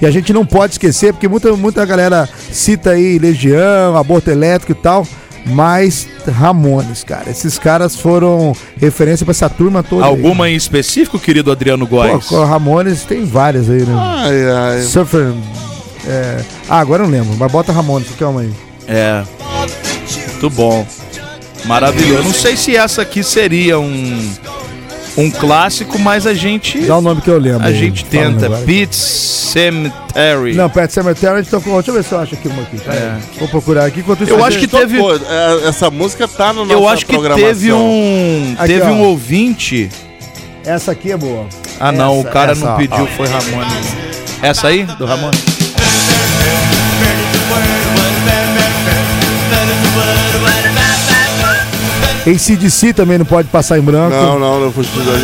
E a gente não pode esquecer, porque muita, muita galera cita aí Legião, Aborto Elétrico e tal. Mas Ramones, cara. Esses caras foram referência pra essa turma toda. aí. Alguma em específico, querido Adriano Góes? Ramones tem várias aí, né? Ai, ai. Surfer. é, Ah, agora eu não lembro, mas bota Ramones, calma aí. É. Muito bom. Maravilhoso. Não sei se essa aqui seria um um clássico, mas a gente Dá o nome que eu lembro. a gente tenta. Pete Cemetery. Não, Pet Cemetery, a gente tocou. Deixa eu ver se eu acho aqui uma aqui. É. Vou procurar aqui enquanto isso Eu a acho gente- que teve- é, essa música tá no nossa Eu acho que teve um Aqui, teve ó. um ouvinte. Essa aqui é boa. Ah não, Essa, o cara essa, não pediu, ó. foi Ramone. Essa aí do Ramone? ACDC também não pode passar em branco. Não, não, não.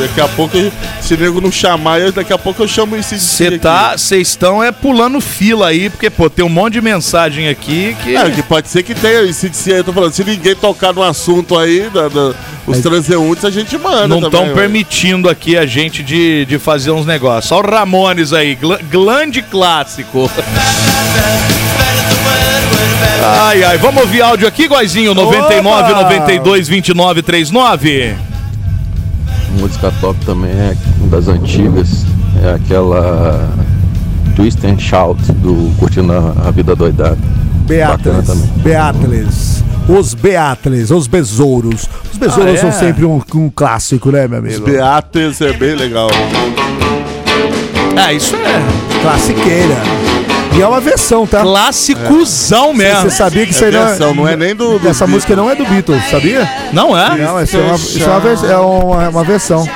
Daqui a pouco, se nego não chamar, eu, daqui a pouco eu chamo esse Você tá, vocês estão é pulando fila aí, porque pô, tem um monte de mensagem aqui que É, que pode ser que tenha. Se, se, eu tô falando, se ninguém tocar no assunto aí, da, da- os transeuntes, a gente manda. não estão permitindo aqui a gente de, de fazer uns negócios. Só o Ramones aí, gl- glande clássico. Ai, ai, vamos ouvir áudio aqui, Goizinho? 99, Opa! 92, 29, 39. Música top também é uma das antigas. É aquela Twist and Shout do Curtindo a Vida Doidada. Beatles. também. Beatles. Os Beatles, os besouros. Os besouros Ah, é? são sempre um, um clássico, né, meu Os amigo? Beates é bem legal. Ah, isso é Classiqueira. E é uma versão, tá? classicuzão mesmo. Você sabia que isso É aí não versão, não é nem do- do Essa música não é do Beatles, sabia? Não é? Não, isso é uma, isso é uma, vers- é uma, uma versão.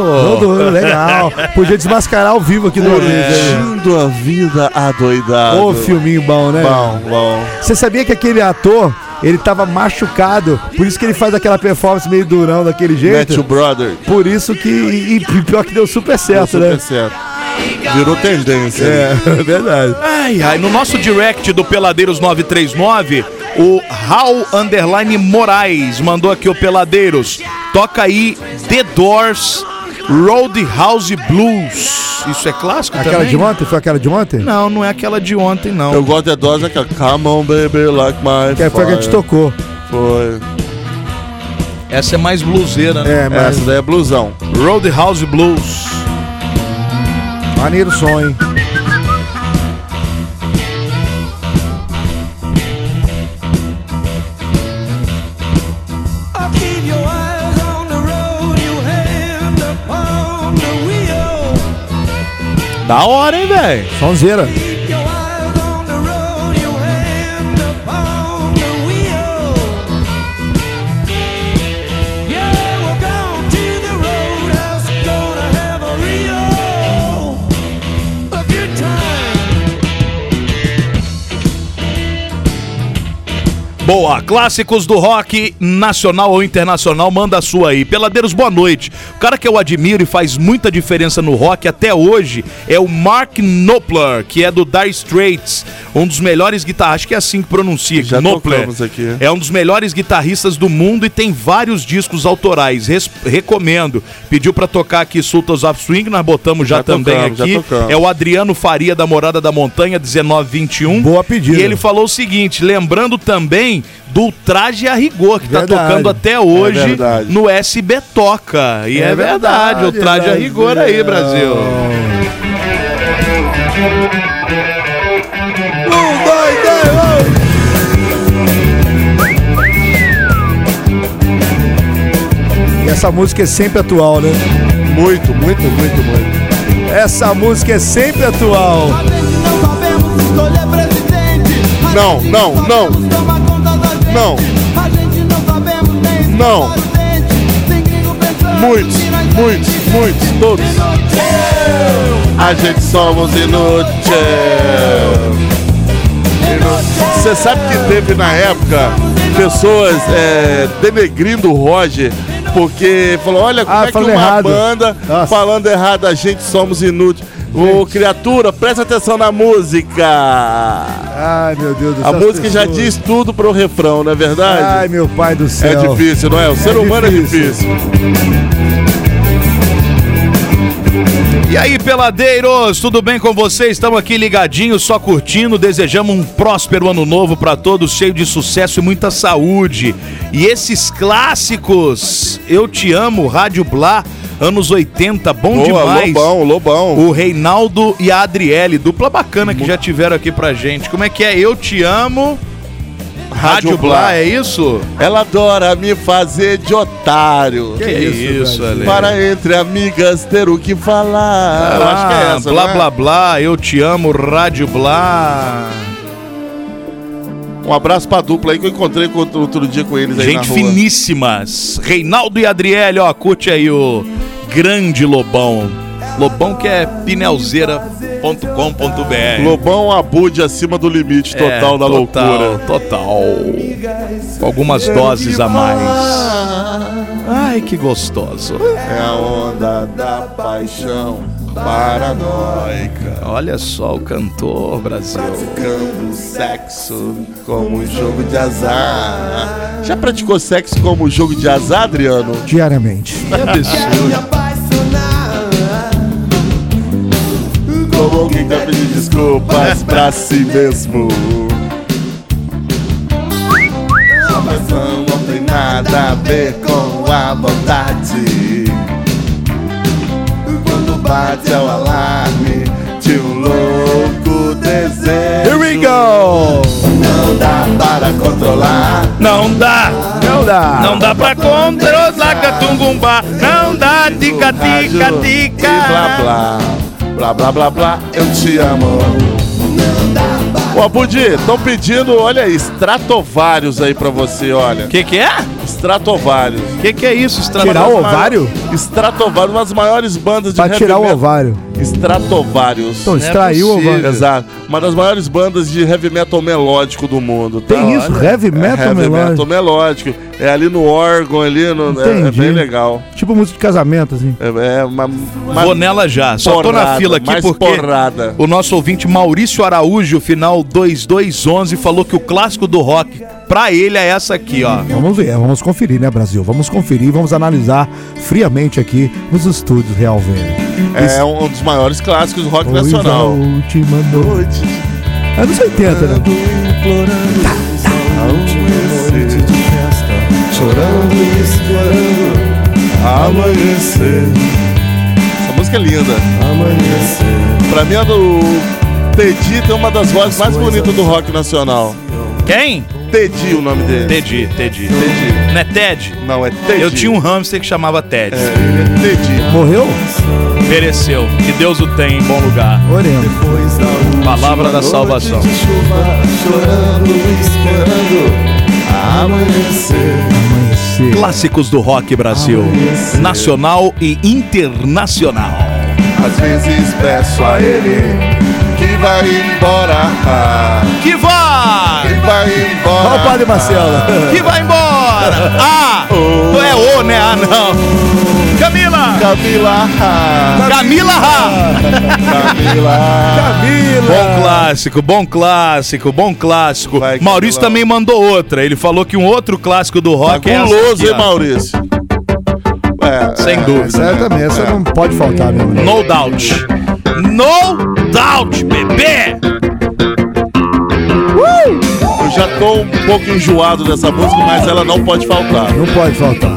Não, duro, legal. Podia desmascarar ao vivo aqui no Curtindo a vida adoidado. Ô, filminho bom, né? Bom, bom. Você sabia que aquele ator, ele tava machucado, por isso que ele faz aquela performance meio durão daquele jeito? Matthew Brother. Por isso que. E, e pior que deu super certo, Super né? certo. Virou tendência. É, verdade. Ai, ai, no nosso direct do Peladeiros 939, o Raul Underline Moraes mandou aqui o Peladeiros. Toca aí The Doors Roadhouse Blues. Isso é clássico Aquela também? de ontem? Foi aquela de ontem? Não, não é aquela de ontem, não. Eu gosto de dose aquela Come on baby like my Que foi a que a gente fire. tocou. Foi. Essa é mais bluseira, né? É, mas Essa daí é blusão. Roadhouse Blues. Upon the wheel. Da hora, hein, velho? Sonzeira. Boa, clássicos do rock nacional ou internacional, manda a sua aí. Peladeiros, boa noite. O cara que eu admiro e faz muita diferença no rock até hoje é o Mark Knopfler, que é do Dire Straits, um dos melhores guitarristas, acho que é assim que pronuncia, Já Knopfler. aqui. É um dos melhores guitarristas do mundo e tem vários discos autorais. Res- recomendo. Pediu pra tocar aqui Sultans of Swing, nós botamos já, Já também tocamos, já aqui. tocamos. É o Adriano Faria da Morada da Montanha, 1921. Boa pedida. E ele falou o seguinte, lembrando também do Traje a Rigor, que Verdade. tá tocando até hoje É verdade. no SB Toca. E é, verdade, o Traje a Rigor aí, Brasil. Um, dois, três, um. E essa música é sempre atual, né? Muito, muito, muito, muito. Essa música é sempre atual. Não Não, não, não. Não. Muitos, muitos, muitos, todos. A gente somos inúteis. Você sabe que teve na época pessoas é, denegrindo o Roger porque falou: olha como Ah, é que uma errado. banda Nossa. falando errado, a gente somos inúteis. Ô, criatura, presta atenção na música. Ai, meu Deus do céu. A música já pessoas. diz tudo pro refrão, não é verdade? Ai, meu pai do é céu. difícil, não é? O ser humano é difícil. E aí, peladeiros, tudo bem com vocês? Estamos aqui ligadinhos, só curtindo. Desejamos um próspero ano novo para todos, cheio de sucesso e muita saúde. E esses clássicos, Eu Te Amo, Rádio Blá, anos 80, bom Boa, demais. Lobão, Lobão. O Reinaldo e a Adriele, dupla bacana que já tiveram aqui pra gente. Como é que é? Eu Te Amo, Rádio, Blá, é isso? Ela adora me fazer de otário. Que isso, Ale? Para entre amigas ter o que falar. Eu acho que é essa, blá não é? blá blá, eu te amo, Rádio Blá. Um abraço pra dupla aí que eu encontrei outro, dia com eles aí Gente na rua. finíssimas. Reinaldo e Adriele, ó, curte aí o grande Lobão. Lobão que é pinelzeira.com.br. Lobão abude acima do limite total É, da total, loucura. Total. Com algumas doses a mais. Ai, que gostoso. É a onda da paixão paranoica. Olha só o cantor, Brasil. Praticando sexo como um jogo de azar. Já praticou sexo como um jogo de azar, Adriano? Diariamente. Que absurdo. Alguém tá pedindo desculpas pra si mesmo. coração não tem nada a ver com a vontade. Quando bate o alarme de um louco desejo. Here we go! Não dá para controlar. Não dá. Não dá. Não dá pra controlar catungumbá. Não dá, tica, tica, E tica. blá blá. Blá blá blá blá. Eu te amo. Ô, Abudi, estão pedindo, olha aí, Stratovários aí pra você, olha. Que que é? Stratovários. Que que é isso, Tirar o ovário? Stratovários, uma das maiores bandas de Pra heavy tirar o metal. ovário. Stratovarius. Então, extraiu o ovário. Exato. Uma das maiores bandas de heavy metal melódico do mundo. tá? Tem isso? Heavy metal é, heavy melódico? metal melódico. É ali no órgão, ali no. É, é bem legal. Tipo música de casamento, assim. É, é uma, uma Vou nela já. Só tô na porrada, fila aqui porque porrada. o nosso ouvinte Maurício Araújo, final 2211, falou que o clássico do rock, pra ele, é essa aqui, ó. Vamos ver, vamos conferir, né, Brasil? Vamos conferir, vamos analisar friamente aqui nos estúdios Real Velho. É um dos maiores clássicos do rock Hoje nacional. a última noite. Anos 80, né? Chorando e explorando Amanhecer Essa música é linda Amanhecer Pra mim, a do Teddy tem uma das vozes mais bonitas do rock nacional Quem? Teddy o nome dele Teddy, Teddy. Teddy Não é Ted? Não, é Teddy Eu tinha um hamster que chamava Ted. É, ele é Teddy Morreu? Pereceu. Que Deus o tenha em bom lugar. Oremos. Palavra da salvação. Chorando e esperando Amanhecer Clássicos do rock Brasil. Nacional e internacional. Às vezes peço a ele Que vai embora Que vai! Vai embora Olha o Padre Marcelo. Que vai embora! Ah! Não é o, né? Ah, não. Camila! Camila Camila! Camila Camila! Bom clássico, bom clássico, bom clássico. Vai, Maurício Camila. também mandou outra. Ele falou que um outro clássico do rock é essa guloso, aqui, hein. Maurício? É, Sem é, dúvida. Essa também, essa não pode faltar mesmo. né? No doubt. No doubt, bebê! Tô um pouco enjoado dessa música, mas ela não pode faltar. Não pode faltar.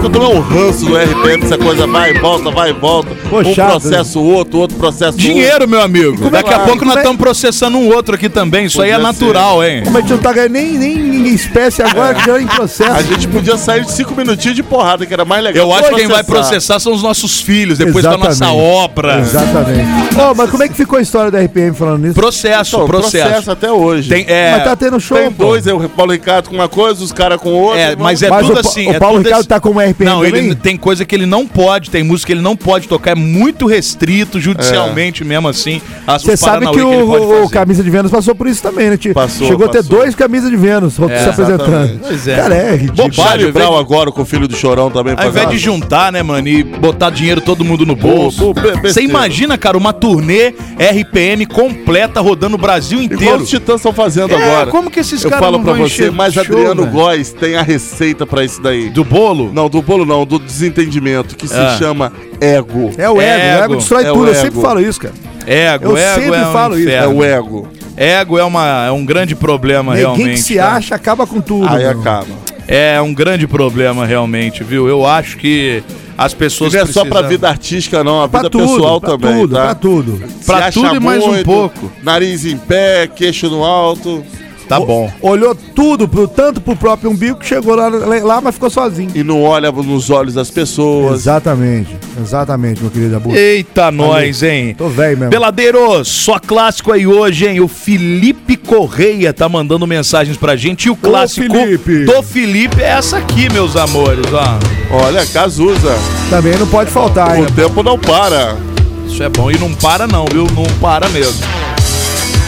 É que eu tomei um ranço do RPM, essa coisa vai e volta, vai e volta. Pô, um chato, processo outro, outro processo Dinheiro, meu amigo. Daqui a vai? pouco nós é- estamos processando um outro aqui também. Isso aí é Podia natural, hein? Como a gente não tá ganhando nem, nem em espécie agora que já é em processo. A gente podia sair de cinco minutinhos de porrada, que era mais legal. Eu acho que quem vai processar são os nossos filhos, depois da nossa Exatamente. obra. Exatamente. Ô, mas como é que ficou a história da RPM falando nisso? Processo, Então, processo. processo até hoje. Tem, é, Mas tá tendo show, Tem pô. dois, é o Paulo Ricardo com uma coisa, os caras com outra. é, mas é Mas tudo o, assim. o é Paulo Ricardo tá com o RPM Não, também? ele tem coisa que ele não pode, tem música que ele não pode tocar, é muito restrito judicialmente mesmo assim. As Você sabe que pode o. Camisa de Vênus passou por isso também, né? Passou, Chegou a ter passou. dois Camisas de Vênus se apresentando. Exatamente. Pois é. Cara, é ridículo. Bobagem, agora com o filho do Chorão também. Ao invés de juntar, né, mano, e botar dinheiro todo mundo no bolso. Você imagina, cara, uma turnê RPM completa rodando o Brasil Igual inteiro. os Titãs estão fazendo É, agora. como que esses Eu caras falo não pra você, mas show, Adriano? Góes tem a receita pra isso daí. Do bolo? Não, do bolo não, do desentendimento, que se Ah. chama ego. É o ego, o ego, Ego. destrói É tudo. Eu ego. sempre falo isso, cara. Ego, Eu ego sempre é um falo isso. É o ego. Ego é, uma, é um grande problema, Ninguém realmente. que se tá? acha acaba com tudo. Aí meu. acaba. É um grande problema, realmente, viu? Eu acho que as E pessoas não é só pra precisam- vida artística, não, a Pra vida tudo, pessoal pra também, tudo, tá? pra tudo. Pra tudo e mais um muito, pouco. Nariz em pé, queixo no alto. Tá bom. Olhou tudo, pro, tanto pro próprio umbigo que chegou lá, lá, mas ficou sozinho. E não olha nos olhos das pessoas. Exatamente, exatamente, meu querido Abu. Eita, nós, hein? Tô velho mesmo. Peladeiros, só clássico aí hoje, hein? O Felipe Correia tá mandando mensagens pra gente. E o clássico Felipe. do Felipe é essa aqui, meus amores, ó. Olha, Cazuza. Também não pode faltar, hein? O tempo não para. Isso é bom. E não para não, viu? Não para mesmo.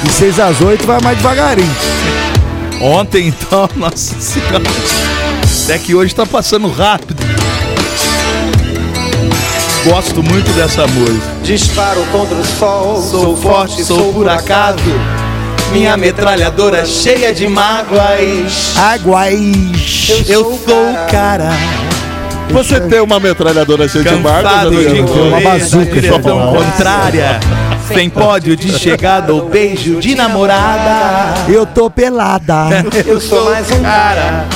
De 6 às 8 vai mais devagarinho. Ontem, então, nossa senhora. Até que hoje tá passando rápido. Gosto muito dessa música. Disparo contra o sol, sou forte, sou por acaso. Minha metralhadora cheia de mágoas. Águas. Eu sou o cara. Você tem uma metralhadora cheia de Cansado de Adriano? correr Uma bazuca, só pra- contrária. Ontem pódio de chegada ou beijo de namorada. Eu tô pelada. Eu sou mais um cara.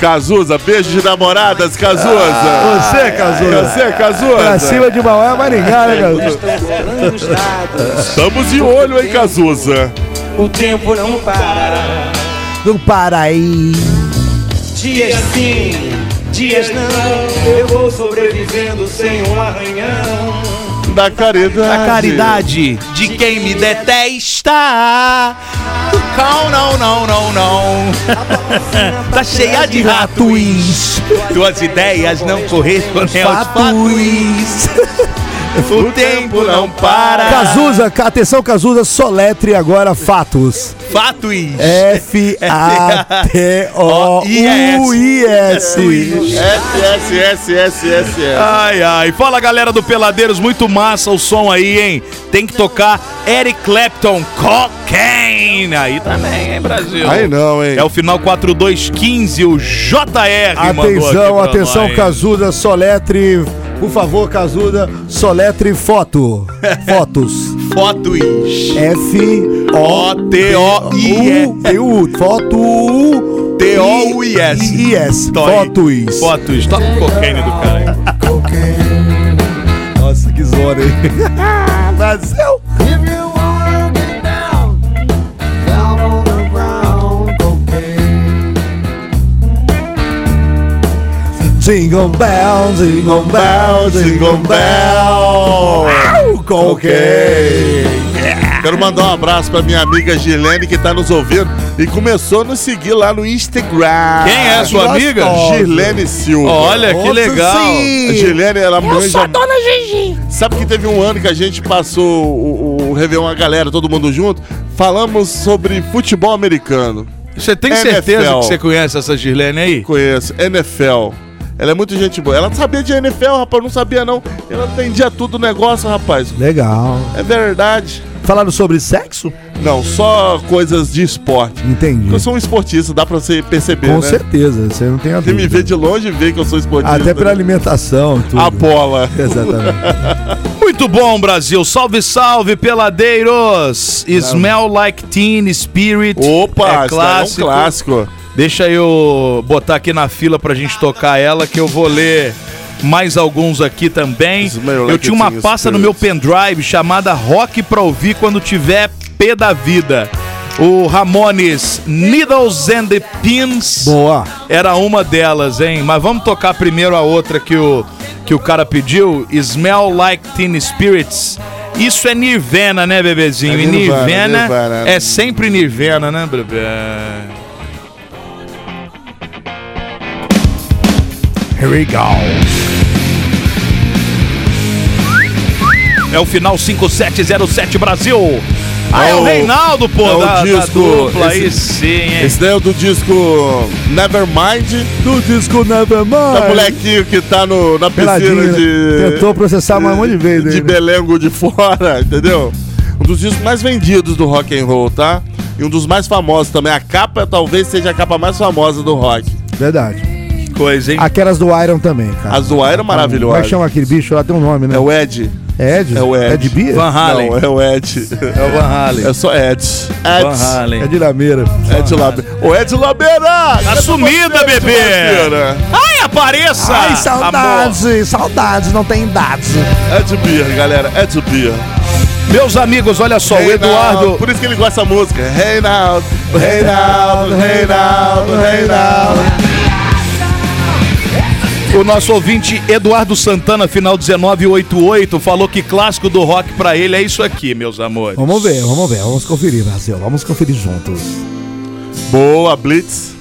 Cazuza, beijo de namoradas, Cazuza. Você, Cazuza. Você, Cazuza. Pra cima de Mauá, Maringá, né, Cazuza? Estamos de olho, hein, Cazuza. O tempo não para. Não para aí. Dias sim, dias não. Eu vou sobrevivendo sem um arranhão. Da caridade. A caridade de quem me detesta. Não, não, não, não, não. Tá cheia de ratos. Tuas ideias não correspondem aos fatos. O tempo não para. Cazuza, ca- atenção, Cazuza, soletre agora fatos. Fatos. F-A-T-O-U-I-S. S, S, S, S, S. Ai, ai. Fala, galera do Peladeiros. Muito massa o som aí, hein? Tem que tocar Eric Clapton, Cocaine. Aí também, hein, Brasil? Aí não, hein? É o final 4215, o JR Atenção, atenção. Cazuza, soletre. Por favor, Cazuza, soletre foto. Fotos. Fotos. F-O-T-O-I-U. Foto. T-O-U-I-S. I-S. Aí. Fotos. Fotos. Toca o cocaine do cara. Nossa, que zona, hein? Brasil. Jingle bell, jingle bell, jingle bell. Ok. Quero mandar um abraço pra minha amiga Gilene que tá nos ouvindo e começou a nos seguir lá no Instagram. Quem é a sua amiga? Girlene Silva. Olha, que legal. A Gilene, ela Eu manja. sou a dona Gigi. Sabe que teve um ano que a gente passou o, o Réveillon, a galera, todo mundo junto, falamos sobre futebol americano. Você tem NFL. certeza que você conhece essa Girlene aí? Conheço, NFL. Ela é muito gente boa. Ela sabia de NFL, rapaz, não sabia não. Ela entendia tudo o negócio, rapaz. Legal. É verdade. Falaram sobre sexo? Não, só coisas de esporte. Entendi. Eu sou um esportista, dá pra você perceber, Com né? certeza, você não tem a Quem me vê de longe vê que eu sou esportista. Até pela alimentação. Tudo. A bola. Exatamente. Muito bom, Brasil. Salve, salve, peladeiros. Smell Like Teen Spirit. Opa, é daí é um clássico. Deixa eu botar aqui na fila pra gente tocar ela, que eu vou ler mais alguns aqui também. Eu tinha uma pasta no meu pendrive chamada Rock pra ouvir quando tiver pé da vida. O Ramones Needles and the Pins Boa. era uma delas, hein? Mas vamos tocar primeiro a outra que o, que o cara pediu, Smell Like Teen Spirits. Isso é Nirvana, né, bebezinho? É e Nirvana, Nirvana, Nirvana. é sempre Nirvana, né, bebê? Here we go. É o final 5707 Brasil. Ah, é o o- Reinaldo, pô, é o da, da disco, dupla. esse- Aí sim, hein? Esse daí é o do disco Nevermind, Do disco Nevermind. da molequinho que tá no, na piscina Peladinho, de. Tentou processar mais um monte de vezes. de né? Belengo de fora, entendeu? Um dos discos mais vendidos do rock and roll, tá? E um dos mais famosos também. A capa talvez seja a capa mais famosa do rock. Verdade. Coisa, hein? Aquelas do Iron também, cara. As do Iron Como é maravilhosas. que chama aquele bicho lá? Tem um nome, né? É o Ed. É Ed? É o Ed. Ed Bia? Van Halen. Não, é o Ed. É o Van Halen. É só Ed. Ed. Van Halen. É de Lameira. Ed Labeira. O Ed Labeira! Tá sumida, bebê! Ai, apareça! Ai, saudades, saudades, não tem dados. Ed Beer, galera. Ed Beer. Meus amigos, olha só, o Reinaldo. Eduardo. Por isso que ele gosta dessa música. Reinaldo, Reinaldo, Reinaldo, Reinaldo. O nosso ouvinte Eduardo Santana, final 1988, falou que clássico do rock pra ele é isso aqui, meus amores. Vamos ver, vamos ver, vamos conferir, Brasil. Vamos conferir juntos. Boa, Blitz.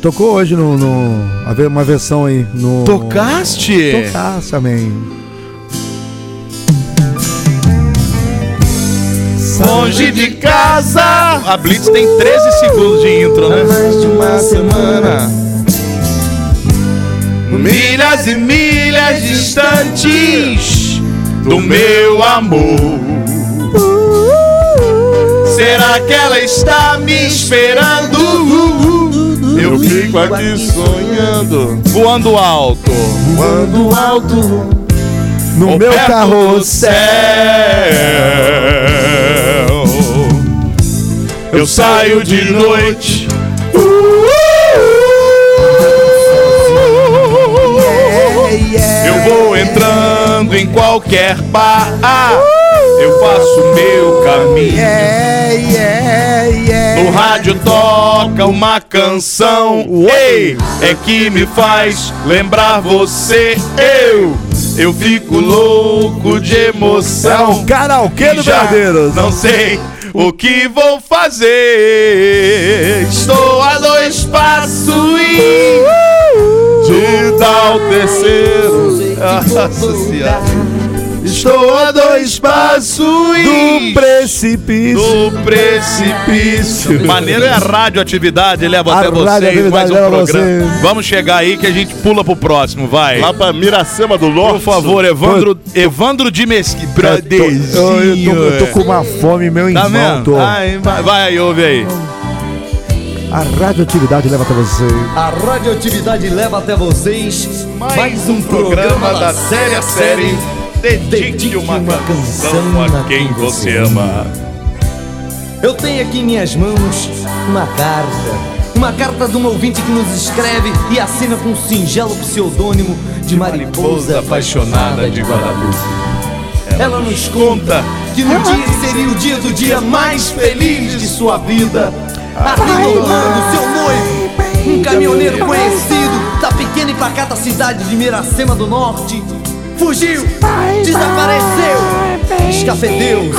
Tocou hoje no, no- uma versão aí no. Tocaste? Tocaste também. Longe de casa. A Blitz tem 13 segundos de intro, né? Mais de uma semana milhas e milhas distantes do meu amor. Será que ela está me esperando? Eu fico aqui sonhando, voando alto, voando alto no meu carro céu. Eu saio de noite. Uh, entrando em qualquer bar. Eu faço meu caminho. No rádio toca uma canção. Ei, é que me faz lembrar você. Eu, eu fico louco de emoção. Karaokê do Já Peladeiros. Não sei o que vou fazer. Estou a dois passos e De senhora. Estou a dois passos Do precipício. do precipício. Maneiro é a radioatividade, leva A até vocês mais um programa. vocês. Vamos chegar aí que a gente pula pro próximo, vai. Lá pra Miracema do Norte. Por favor, Evandro, Evandro de Mesquita. Eu, tô- eu- eu tô, com uma fome, meu Tá irmão. Ai, vai, vai, ouve aí. A radioatividade leva até você. A radioatividade leva até vocês Mais um programa da série a série. Dedique uma canção a quem você ama. Eu tenho aqui em minhas mãos uma carta. Uma carta de um ouvinte que nos escreve e assina com um singelo pseudônimo de mariposa apaixonada de Guadalupe. Ela nos conta que no dia que seria o dia do dia mais feliz de sua vida, atendendo seu noivo, um caminhoneiro conhecido da pequena e pacata cidade de Miracema do Norte, fugiu, desapareceu, escafedeus.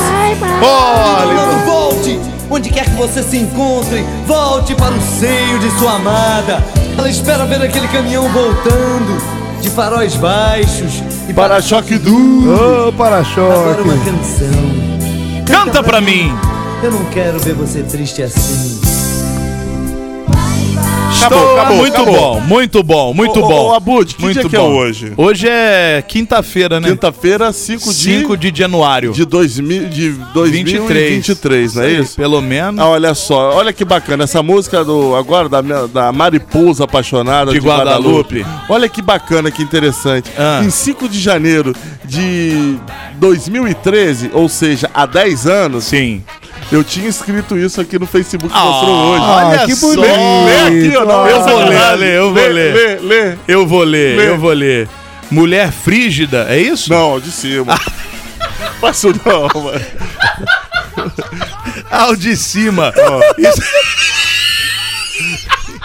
Orlando, volte! Onde quer que você se encontre, volte para o seio de sua amada. Ela espera ver aquele caminhão voltando, de faróis baixos e Para-choque duro. Ô, para-choque. Agora uma canção. Canta pra mim. Eu não quero ver você triste assim. Acabou, acabou, muito acabou. bom, muito bom, muito Ô, ô, bom. ô, Abud, que muito dia que é bom. hoje? Hoje é quinta-feira, né? Quinta-feira, 5 de, 5 de januário. de, 2000, de 2023, não é isso? Pelo menos. Ah, olha só, olha que bacana, essa música do agora da, minha- da Mariposa Apaixonada De de, Guadalupe. Guadalupe. Olha que bacana, que interessante. Ah. Em 5 de janeiro de 2013, ou seja, há 10 anos, Sim. Eu tinha escrito isso aqui no Facebook que Ah, mostrou hoje. olha que bonito. Lê aqui, ó, não, Eu vou ler. Ale, eu vou lê, ler. Lê, lê. Eu vou ler, Lê. eu vou ler. Mulher frígida, é isso? Não, de cima. Passou não, mano. Ao de cima. Caralho,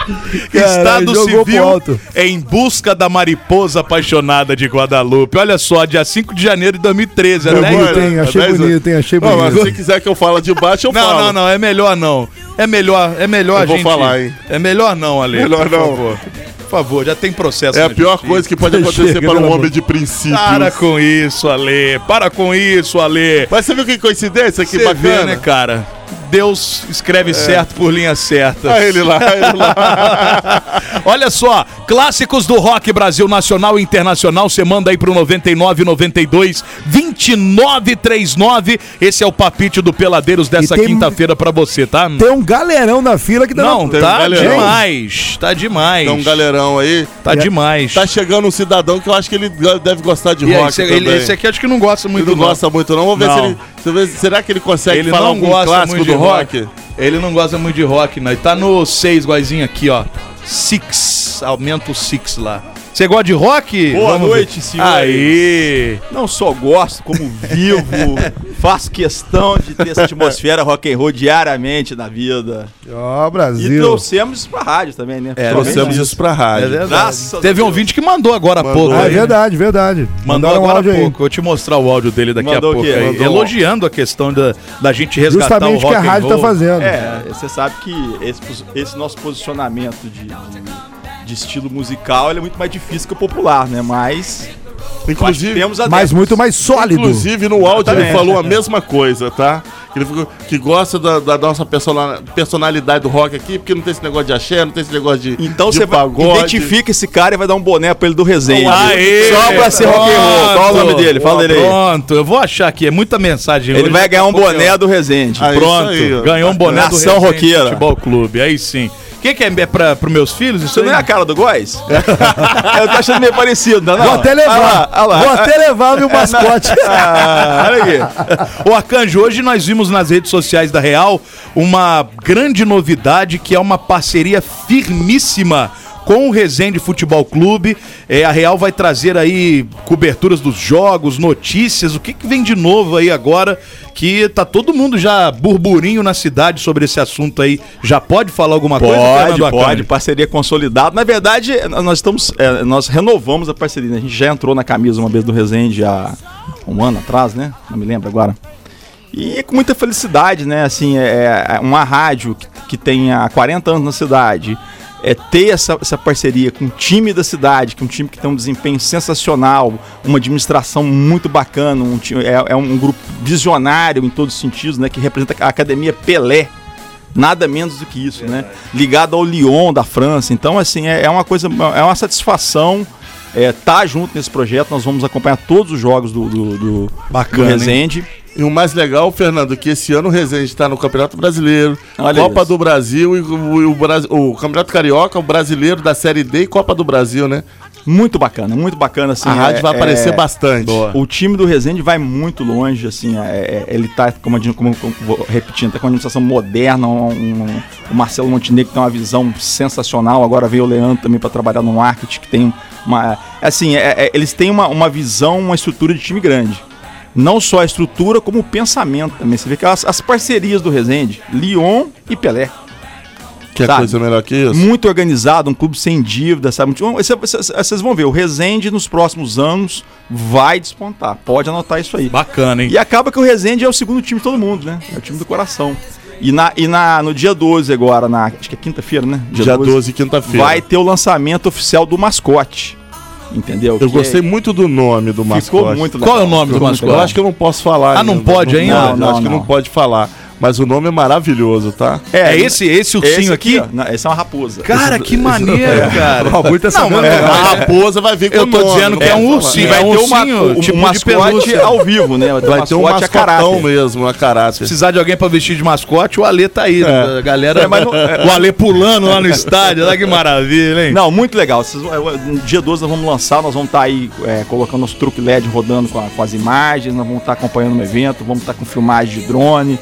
Estado Civil em busca da mariposa apaixonada de Guadalupe. Olha só, dia 5 de janeiro de 2013. É 10 bonito, hein? Achei É bonito, hein? Achei Não, mas bonito. se quiser que eu fale de baixo, eu Não, falo. não, não, é melhor não. É melhor, é melhor Eu a vou gente. falar, hein? É melhor não, Ale. Melhor por não. Favor. Por favor, já tem processo. É a pior justiça. coisa que pode acontecer Chega, para um homem de princípios. Para com isso, Ale. Para com isso, Ale. Mas você viu que coincidência? Que Você bacana. vê, né, cara? Deus escreve certo por linhas certas. Ah, ele lá, ele lá. Olha só, clássicos do rock Brasil Nacional e Internacional, você manda aí pro 99 92 29 39. Esse é o papite do Peladeiros dessa quinta-feira pra você, tá? Tem um galerão na fila que tá Não, na... tem um tá galerão. demais. Tá demais. Tem um galerão aí. Tá demais. Tá chegando um cidadão que eu acho que ele deve gostar de E rock esse, também. ele- esse aqui acho que não gosta muito Ele não gosta muito não. Vamos ver Não. se ele... será que ele consegue Ele falar não algum clássico do rock? rock. Ele não gosta muito de rock, não. Ele tá no 6, guazinho aqui, ó. Six. Aumenta o Six lá. Você gosta de rock? Boa Vamos noite, ver. senhores. Aí. Não só gosto, como vivo, faço questão de ter essa atmosfera rock and roll diariamente na vida. Ó, E Brasil. trouxemos isso pra rádio também, né? É, Trouxemos isso pra É rádio. verdade. Graças a Teve um ouvinte que mandou agora há pouco. Ah, é verdade, verdade. Mandou Mandaram um agora áudio há aí. pouco. Vou te mostrar o áudio dele daqui Mandou a o pouco quê? aí. Elogiando a questão da, da gente resgatar Justamente o o que rock a rádio tá fazendo. É, você sabe que esse, esse nosso posicionamento de, de estilo musical ele é muito mais difícil que o popular, né? Mas Inclusive, temos Mas muito mais sólido. inclusive no áudio ele falou a mesma coisa, tá? Ele ficou, que gosta da, da nossa persona- personalidade do rock aqui, porque não tem esse negócio de axé, não tem esse negócio de Então de você identifica esse cara e vai dar um boné pra ele do Resende. Aê, Só pra ser rock and roll. Qual o nome dele? Fala ele aí. Pronto, eu vou achar aqui. É muita mensagem. Ele hoje. vai ganhar um boné do Resende. Ah, Pronto, ganhou um boné Nação do Resende roqueira. Futebol Clube, aí sim. O que, que é, é pra, pros meus filhos? Isso não é a cara do Góis? eu tô achando meio parecido, não é? Vou até levar. Olha lá, olha lá. Vou até levar meu mascote. Ah, olha aqui. Ô Arcanjo, hoje nós vimos nas redes sociais da Real uma grande novidade que é uma parceria firmíssima com o Resende Futebol Clube. É, a Real vai trazer aí coberturas dos jogos, notícias, o que, que vem de novo aí agora que tá todo mundo já burburinho na cidade sobre esse assunto aí. Já pode falar alguma coisa? Pode, Fernando pode, Arcanjo? parceria consolidada. Na verdade, nós estamos, é, nós renovamos a parceria. né? A gente já entrou na camisa uma vez do Resende há um ano atrás, né? Não me lembro agora. E é com muita felicidade, né? Assim, é, é uma rádio que, que tem há 40 anos na cidade. É ter essa, essa parceria com o time da cidade, que é um time que tem um desempenho sensacional, uma administração muito bacana, um time, é, é um grupo visionário em todos os sentidos, né? Que representa a Academia Pelé, Nada menos do que isso, né? Ligado ao Lyon da França. Então, assim, é, é uma coisa, é uma satisfação é, tá junto nesse projeto. Nós vamos acompanhar todos os jogos do, do, do, Bacana, do hein? E o mais legal, Fernando, que esse ano o Resende está no Campeonato Brasileiro, Olha Copa isso. do Brasil e o, o o Campeonato Carioca, o brasileiro da Série D e Copa do Brasil, né? Muito bacana, muito bacana. Assim, A rádio é- vai aparecer é- bastante. O time do Resende vai muito longe, assim, é- é- ele tá, como, como, como- vou repetindo, tá com uma administração moderna, um- um- o Marcelo Montenegro tem uma visão sensacional, agora veio o Leandro também para trabalhar no marketing, que tem uma... Assim, é- é- eles têm uma, uma visão, uma estrutura de time grande. Não só a estrutura, como o pensamento também. Você vê que as, as parcerias do Resende, Lyon e Pelé. Que é Sabe? coisa melhor que isso. Muito organizado, um clube sem dívida, sabe? Muito- Vocês vocês- vão ver, o Resende nos próximos anos vai despontar. Pode anotar isso aí. Bacana, hein? E acaba que o Resende é o segundo time de todo mundo, né? É o time do coração. E, na, e na, no dia 12 agora, na, acho que é quinta-feira, né? Dia 12, quinta-feira. Vai ter o lançamento oficial do mascote. Entendeu? Eu Que gostei é- muito do nome do Ficou mascote. muito legal. Qual é o nome do Ficou muito mascote? Eu acho que eu não posso falar. Ah, não pode ainda? Não, Não, acho que não. não pode falar. Mas o nome é maravilhoso, tá? É esse, esse ursinho aqui? ó. Não, esse é uma raposa. Cara, que maneiro, É. cara. Ó, muito essa Não, mas- É, a raposa vai vir com Eu tô nome, dizendo não que é um falar. ursinho, vai é um ter ursinho, um, tipo um mascote ao vivo, né? Vai ter, Vai ter um mascote a caráter. mesmo, a caráter. precisar de alguém pra vestir de mascote, o Ale tá aí. É. A galera. É, não- é- O Ale pulando lá no estádio. Olha que maravilha, hein? Não, muito legal. É, dia 12 nós vamos lançar, nós vamos estar aí é, colocando os truque LED rodando com, a- com as imagens, nós vamos estar acompanhando o evento, vamos estar com filmagem de drone,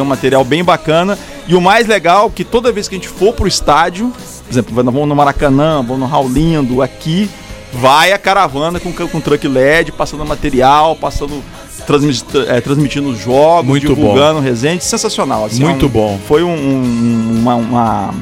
fazer um material bem bacana. E o mais legal é que toda vez que a gente for pro estádio, por exemplo, vamos no Maracanã, vamos no Raulindo, aqui, vai a caravana com, com truck LED, passando material, passando. transmi- é, transmitindo os jogos, Muito divulgando o Resende, sensacional. assim, Muito é um- bom. Foi um- um- uma, uma,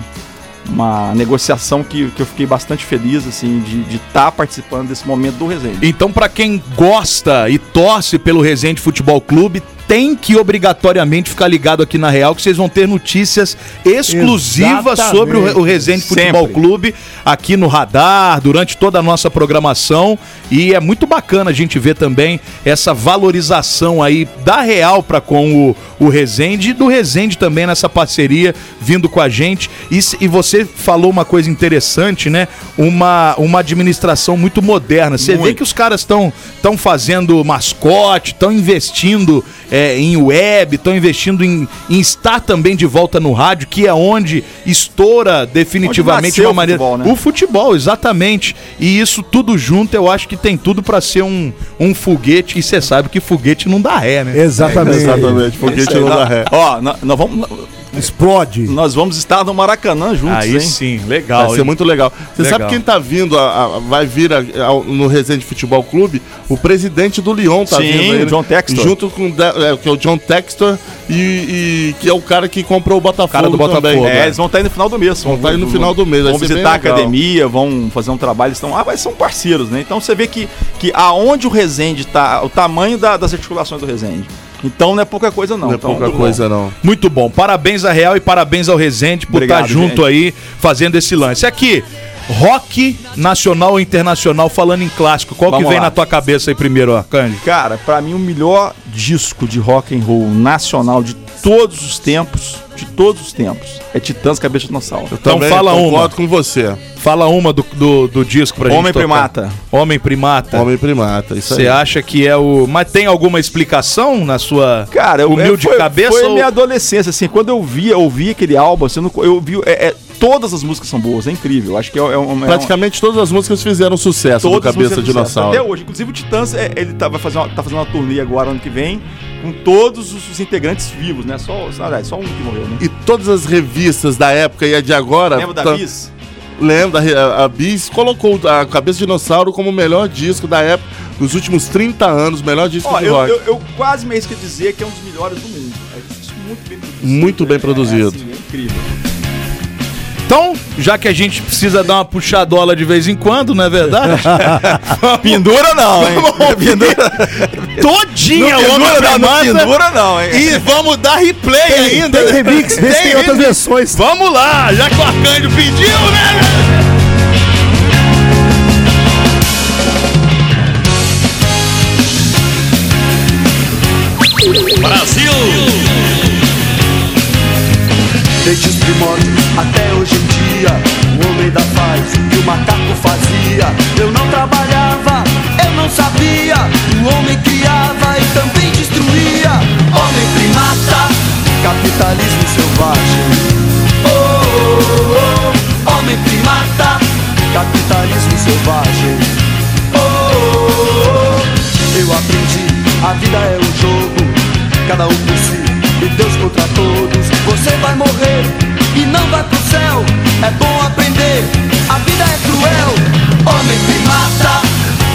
uma negociação que, que eu fiquei bastante feliz assim de estar participando desse momento do Resende. Então, pra quem gosta e torce pelo Resende Futebol Clube, tem que obrigatoriamente ficar ligado aqui na Real, que vocês vão ter notícias exclusivas Exatamente. sobre o, o Resende Futebol Sempre. Clube aqui no radar, durante toda a nossa programação. E é muito bacana a gente ver também essa valorização aí da Real para com o, o Resende e do Resende também nessa parceria vindo com a gente. E, e você falou uma coisa interessante, né? Uma, uma administração muito moderna. Você vê Muito. que os caras estão fazendo mascote, estão investindo é, em web, estão investindo em, em estar também de volta no rádio, que é onde estoura definitivamente Onde nasceu uma o maneira. futebol, né? O futebol, exatamente. E isso tudo junto, eu acho que tem tudo pra ser um, um foguete. E você sabe que foguete não dá ré, né? Exatamente. Exatamente, foguete não dá ré. Ó, nó- nós vamos Explode. nós vamos estar no Maracanã juntos, Aí hein? sim, legal. Vai ser hein? muito legal. Você Legal. sabe quem tá vindo, a- a- vai vir a- no Resende Futebol Clube? O presidente do Lyon tá Sim, vindo aí, né? John Textor. Junto com é, que é o John Textor e, e que é o cara que comprou o Botafogo Cara do Botafogo, também. É, eles vão estar aí no final do mês. Vão estar aí no final do mês, Vão ser visitar a academia, vão fazer um trabalho. Estão, ah, mas são parceiros, né? Então você vê que, que aonde o Resende tá, o tamanho da- das articulações do Resende. Então não é pouca coisa, não. Não é Então, pouca muito coisa, não. Muito bom. Parabéns à Real e parabéns ao Resende por Obrigado, estar junto gente. aí fazendo esse lance. Aqui, rock nacional ou internacional falando em clássico. Qual que Vamos vem lá. na tua cabeça aí primeiro, Arcanjo? Cara, pra mim o melhor disco de rock and roll nacional de todos os tempos, de todos os tempos, é Titãs Cabeça de Dinossauro. Então Também fala uma. concordo com você. Fala uma do, do, do disco pra gente Homem tocar. Primata. Homem Primata. Homem primata, isso Você aí. acha que é o. Mas tem alguma explicação na sua Cara, eu, humilde é, foi, cabeça? Foi ou- minha adolescência, assim, quando eu via, eu vi aquele álbum, assim, eu não- eu vi, é, é, todas as músicas são boas, é incrível. Acho que é, é uma. é Praticamente todas as músicas fizeram sucesso Todas as Cabeça. Dinossauro. Até hoje. Inclusive o Titãs, é, ele tá, vai fazer uma, tá fazendo uma turnê agora ano que vem, com todos os, integrantes vivos, né? Só, só um que morreu, né? E todas as revistas da época e a de agora. Lembra da tá- Bis? Re- a, a Bis colocou a Cabeça Dinossauro como o melhor disco da época, dos últimos 30 anos, melhor disco Ó, de eu, rock. eu, eu quase me arrisco a dizer que é um dos melhores do mundo. É isso muito bem produzido. Muito bem produzido. É, assim, é incrível. Então, já que a gente precisa dar uma puxadola de vez em quando, não é verdade? Pendura não, hein? Pendura. Todinha Não outra não, não massa. pendura não, hein? E vamos dar replay Tem- ainda. tem remix, vê se tem outras versões. Vamos lá, já que o Arcanjo pediu, né? Brasil! Desde os primórdios até hoje em dia. O homem da faz o que o macaco fazia. Eu não trabalhava, eu não sabia. O homem criava e também destruía. Homem primata, capitalismo selvagem. Oh, oh, oh. Homem primata, capitalismo selvagem. Oh, oh, oh. Eu aprendi, a vida é um jogo. Cada um por si e Deus contra todos. Você vai morrer e não vai pro céu. É bom aprender, a vida é cruel. Homem primata,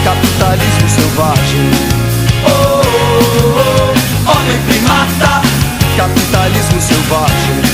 capitalismo selvagem. Oh, oh, oh. Homem primata, capitalismo selvagem.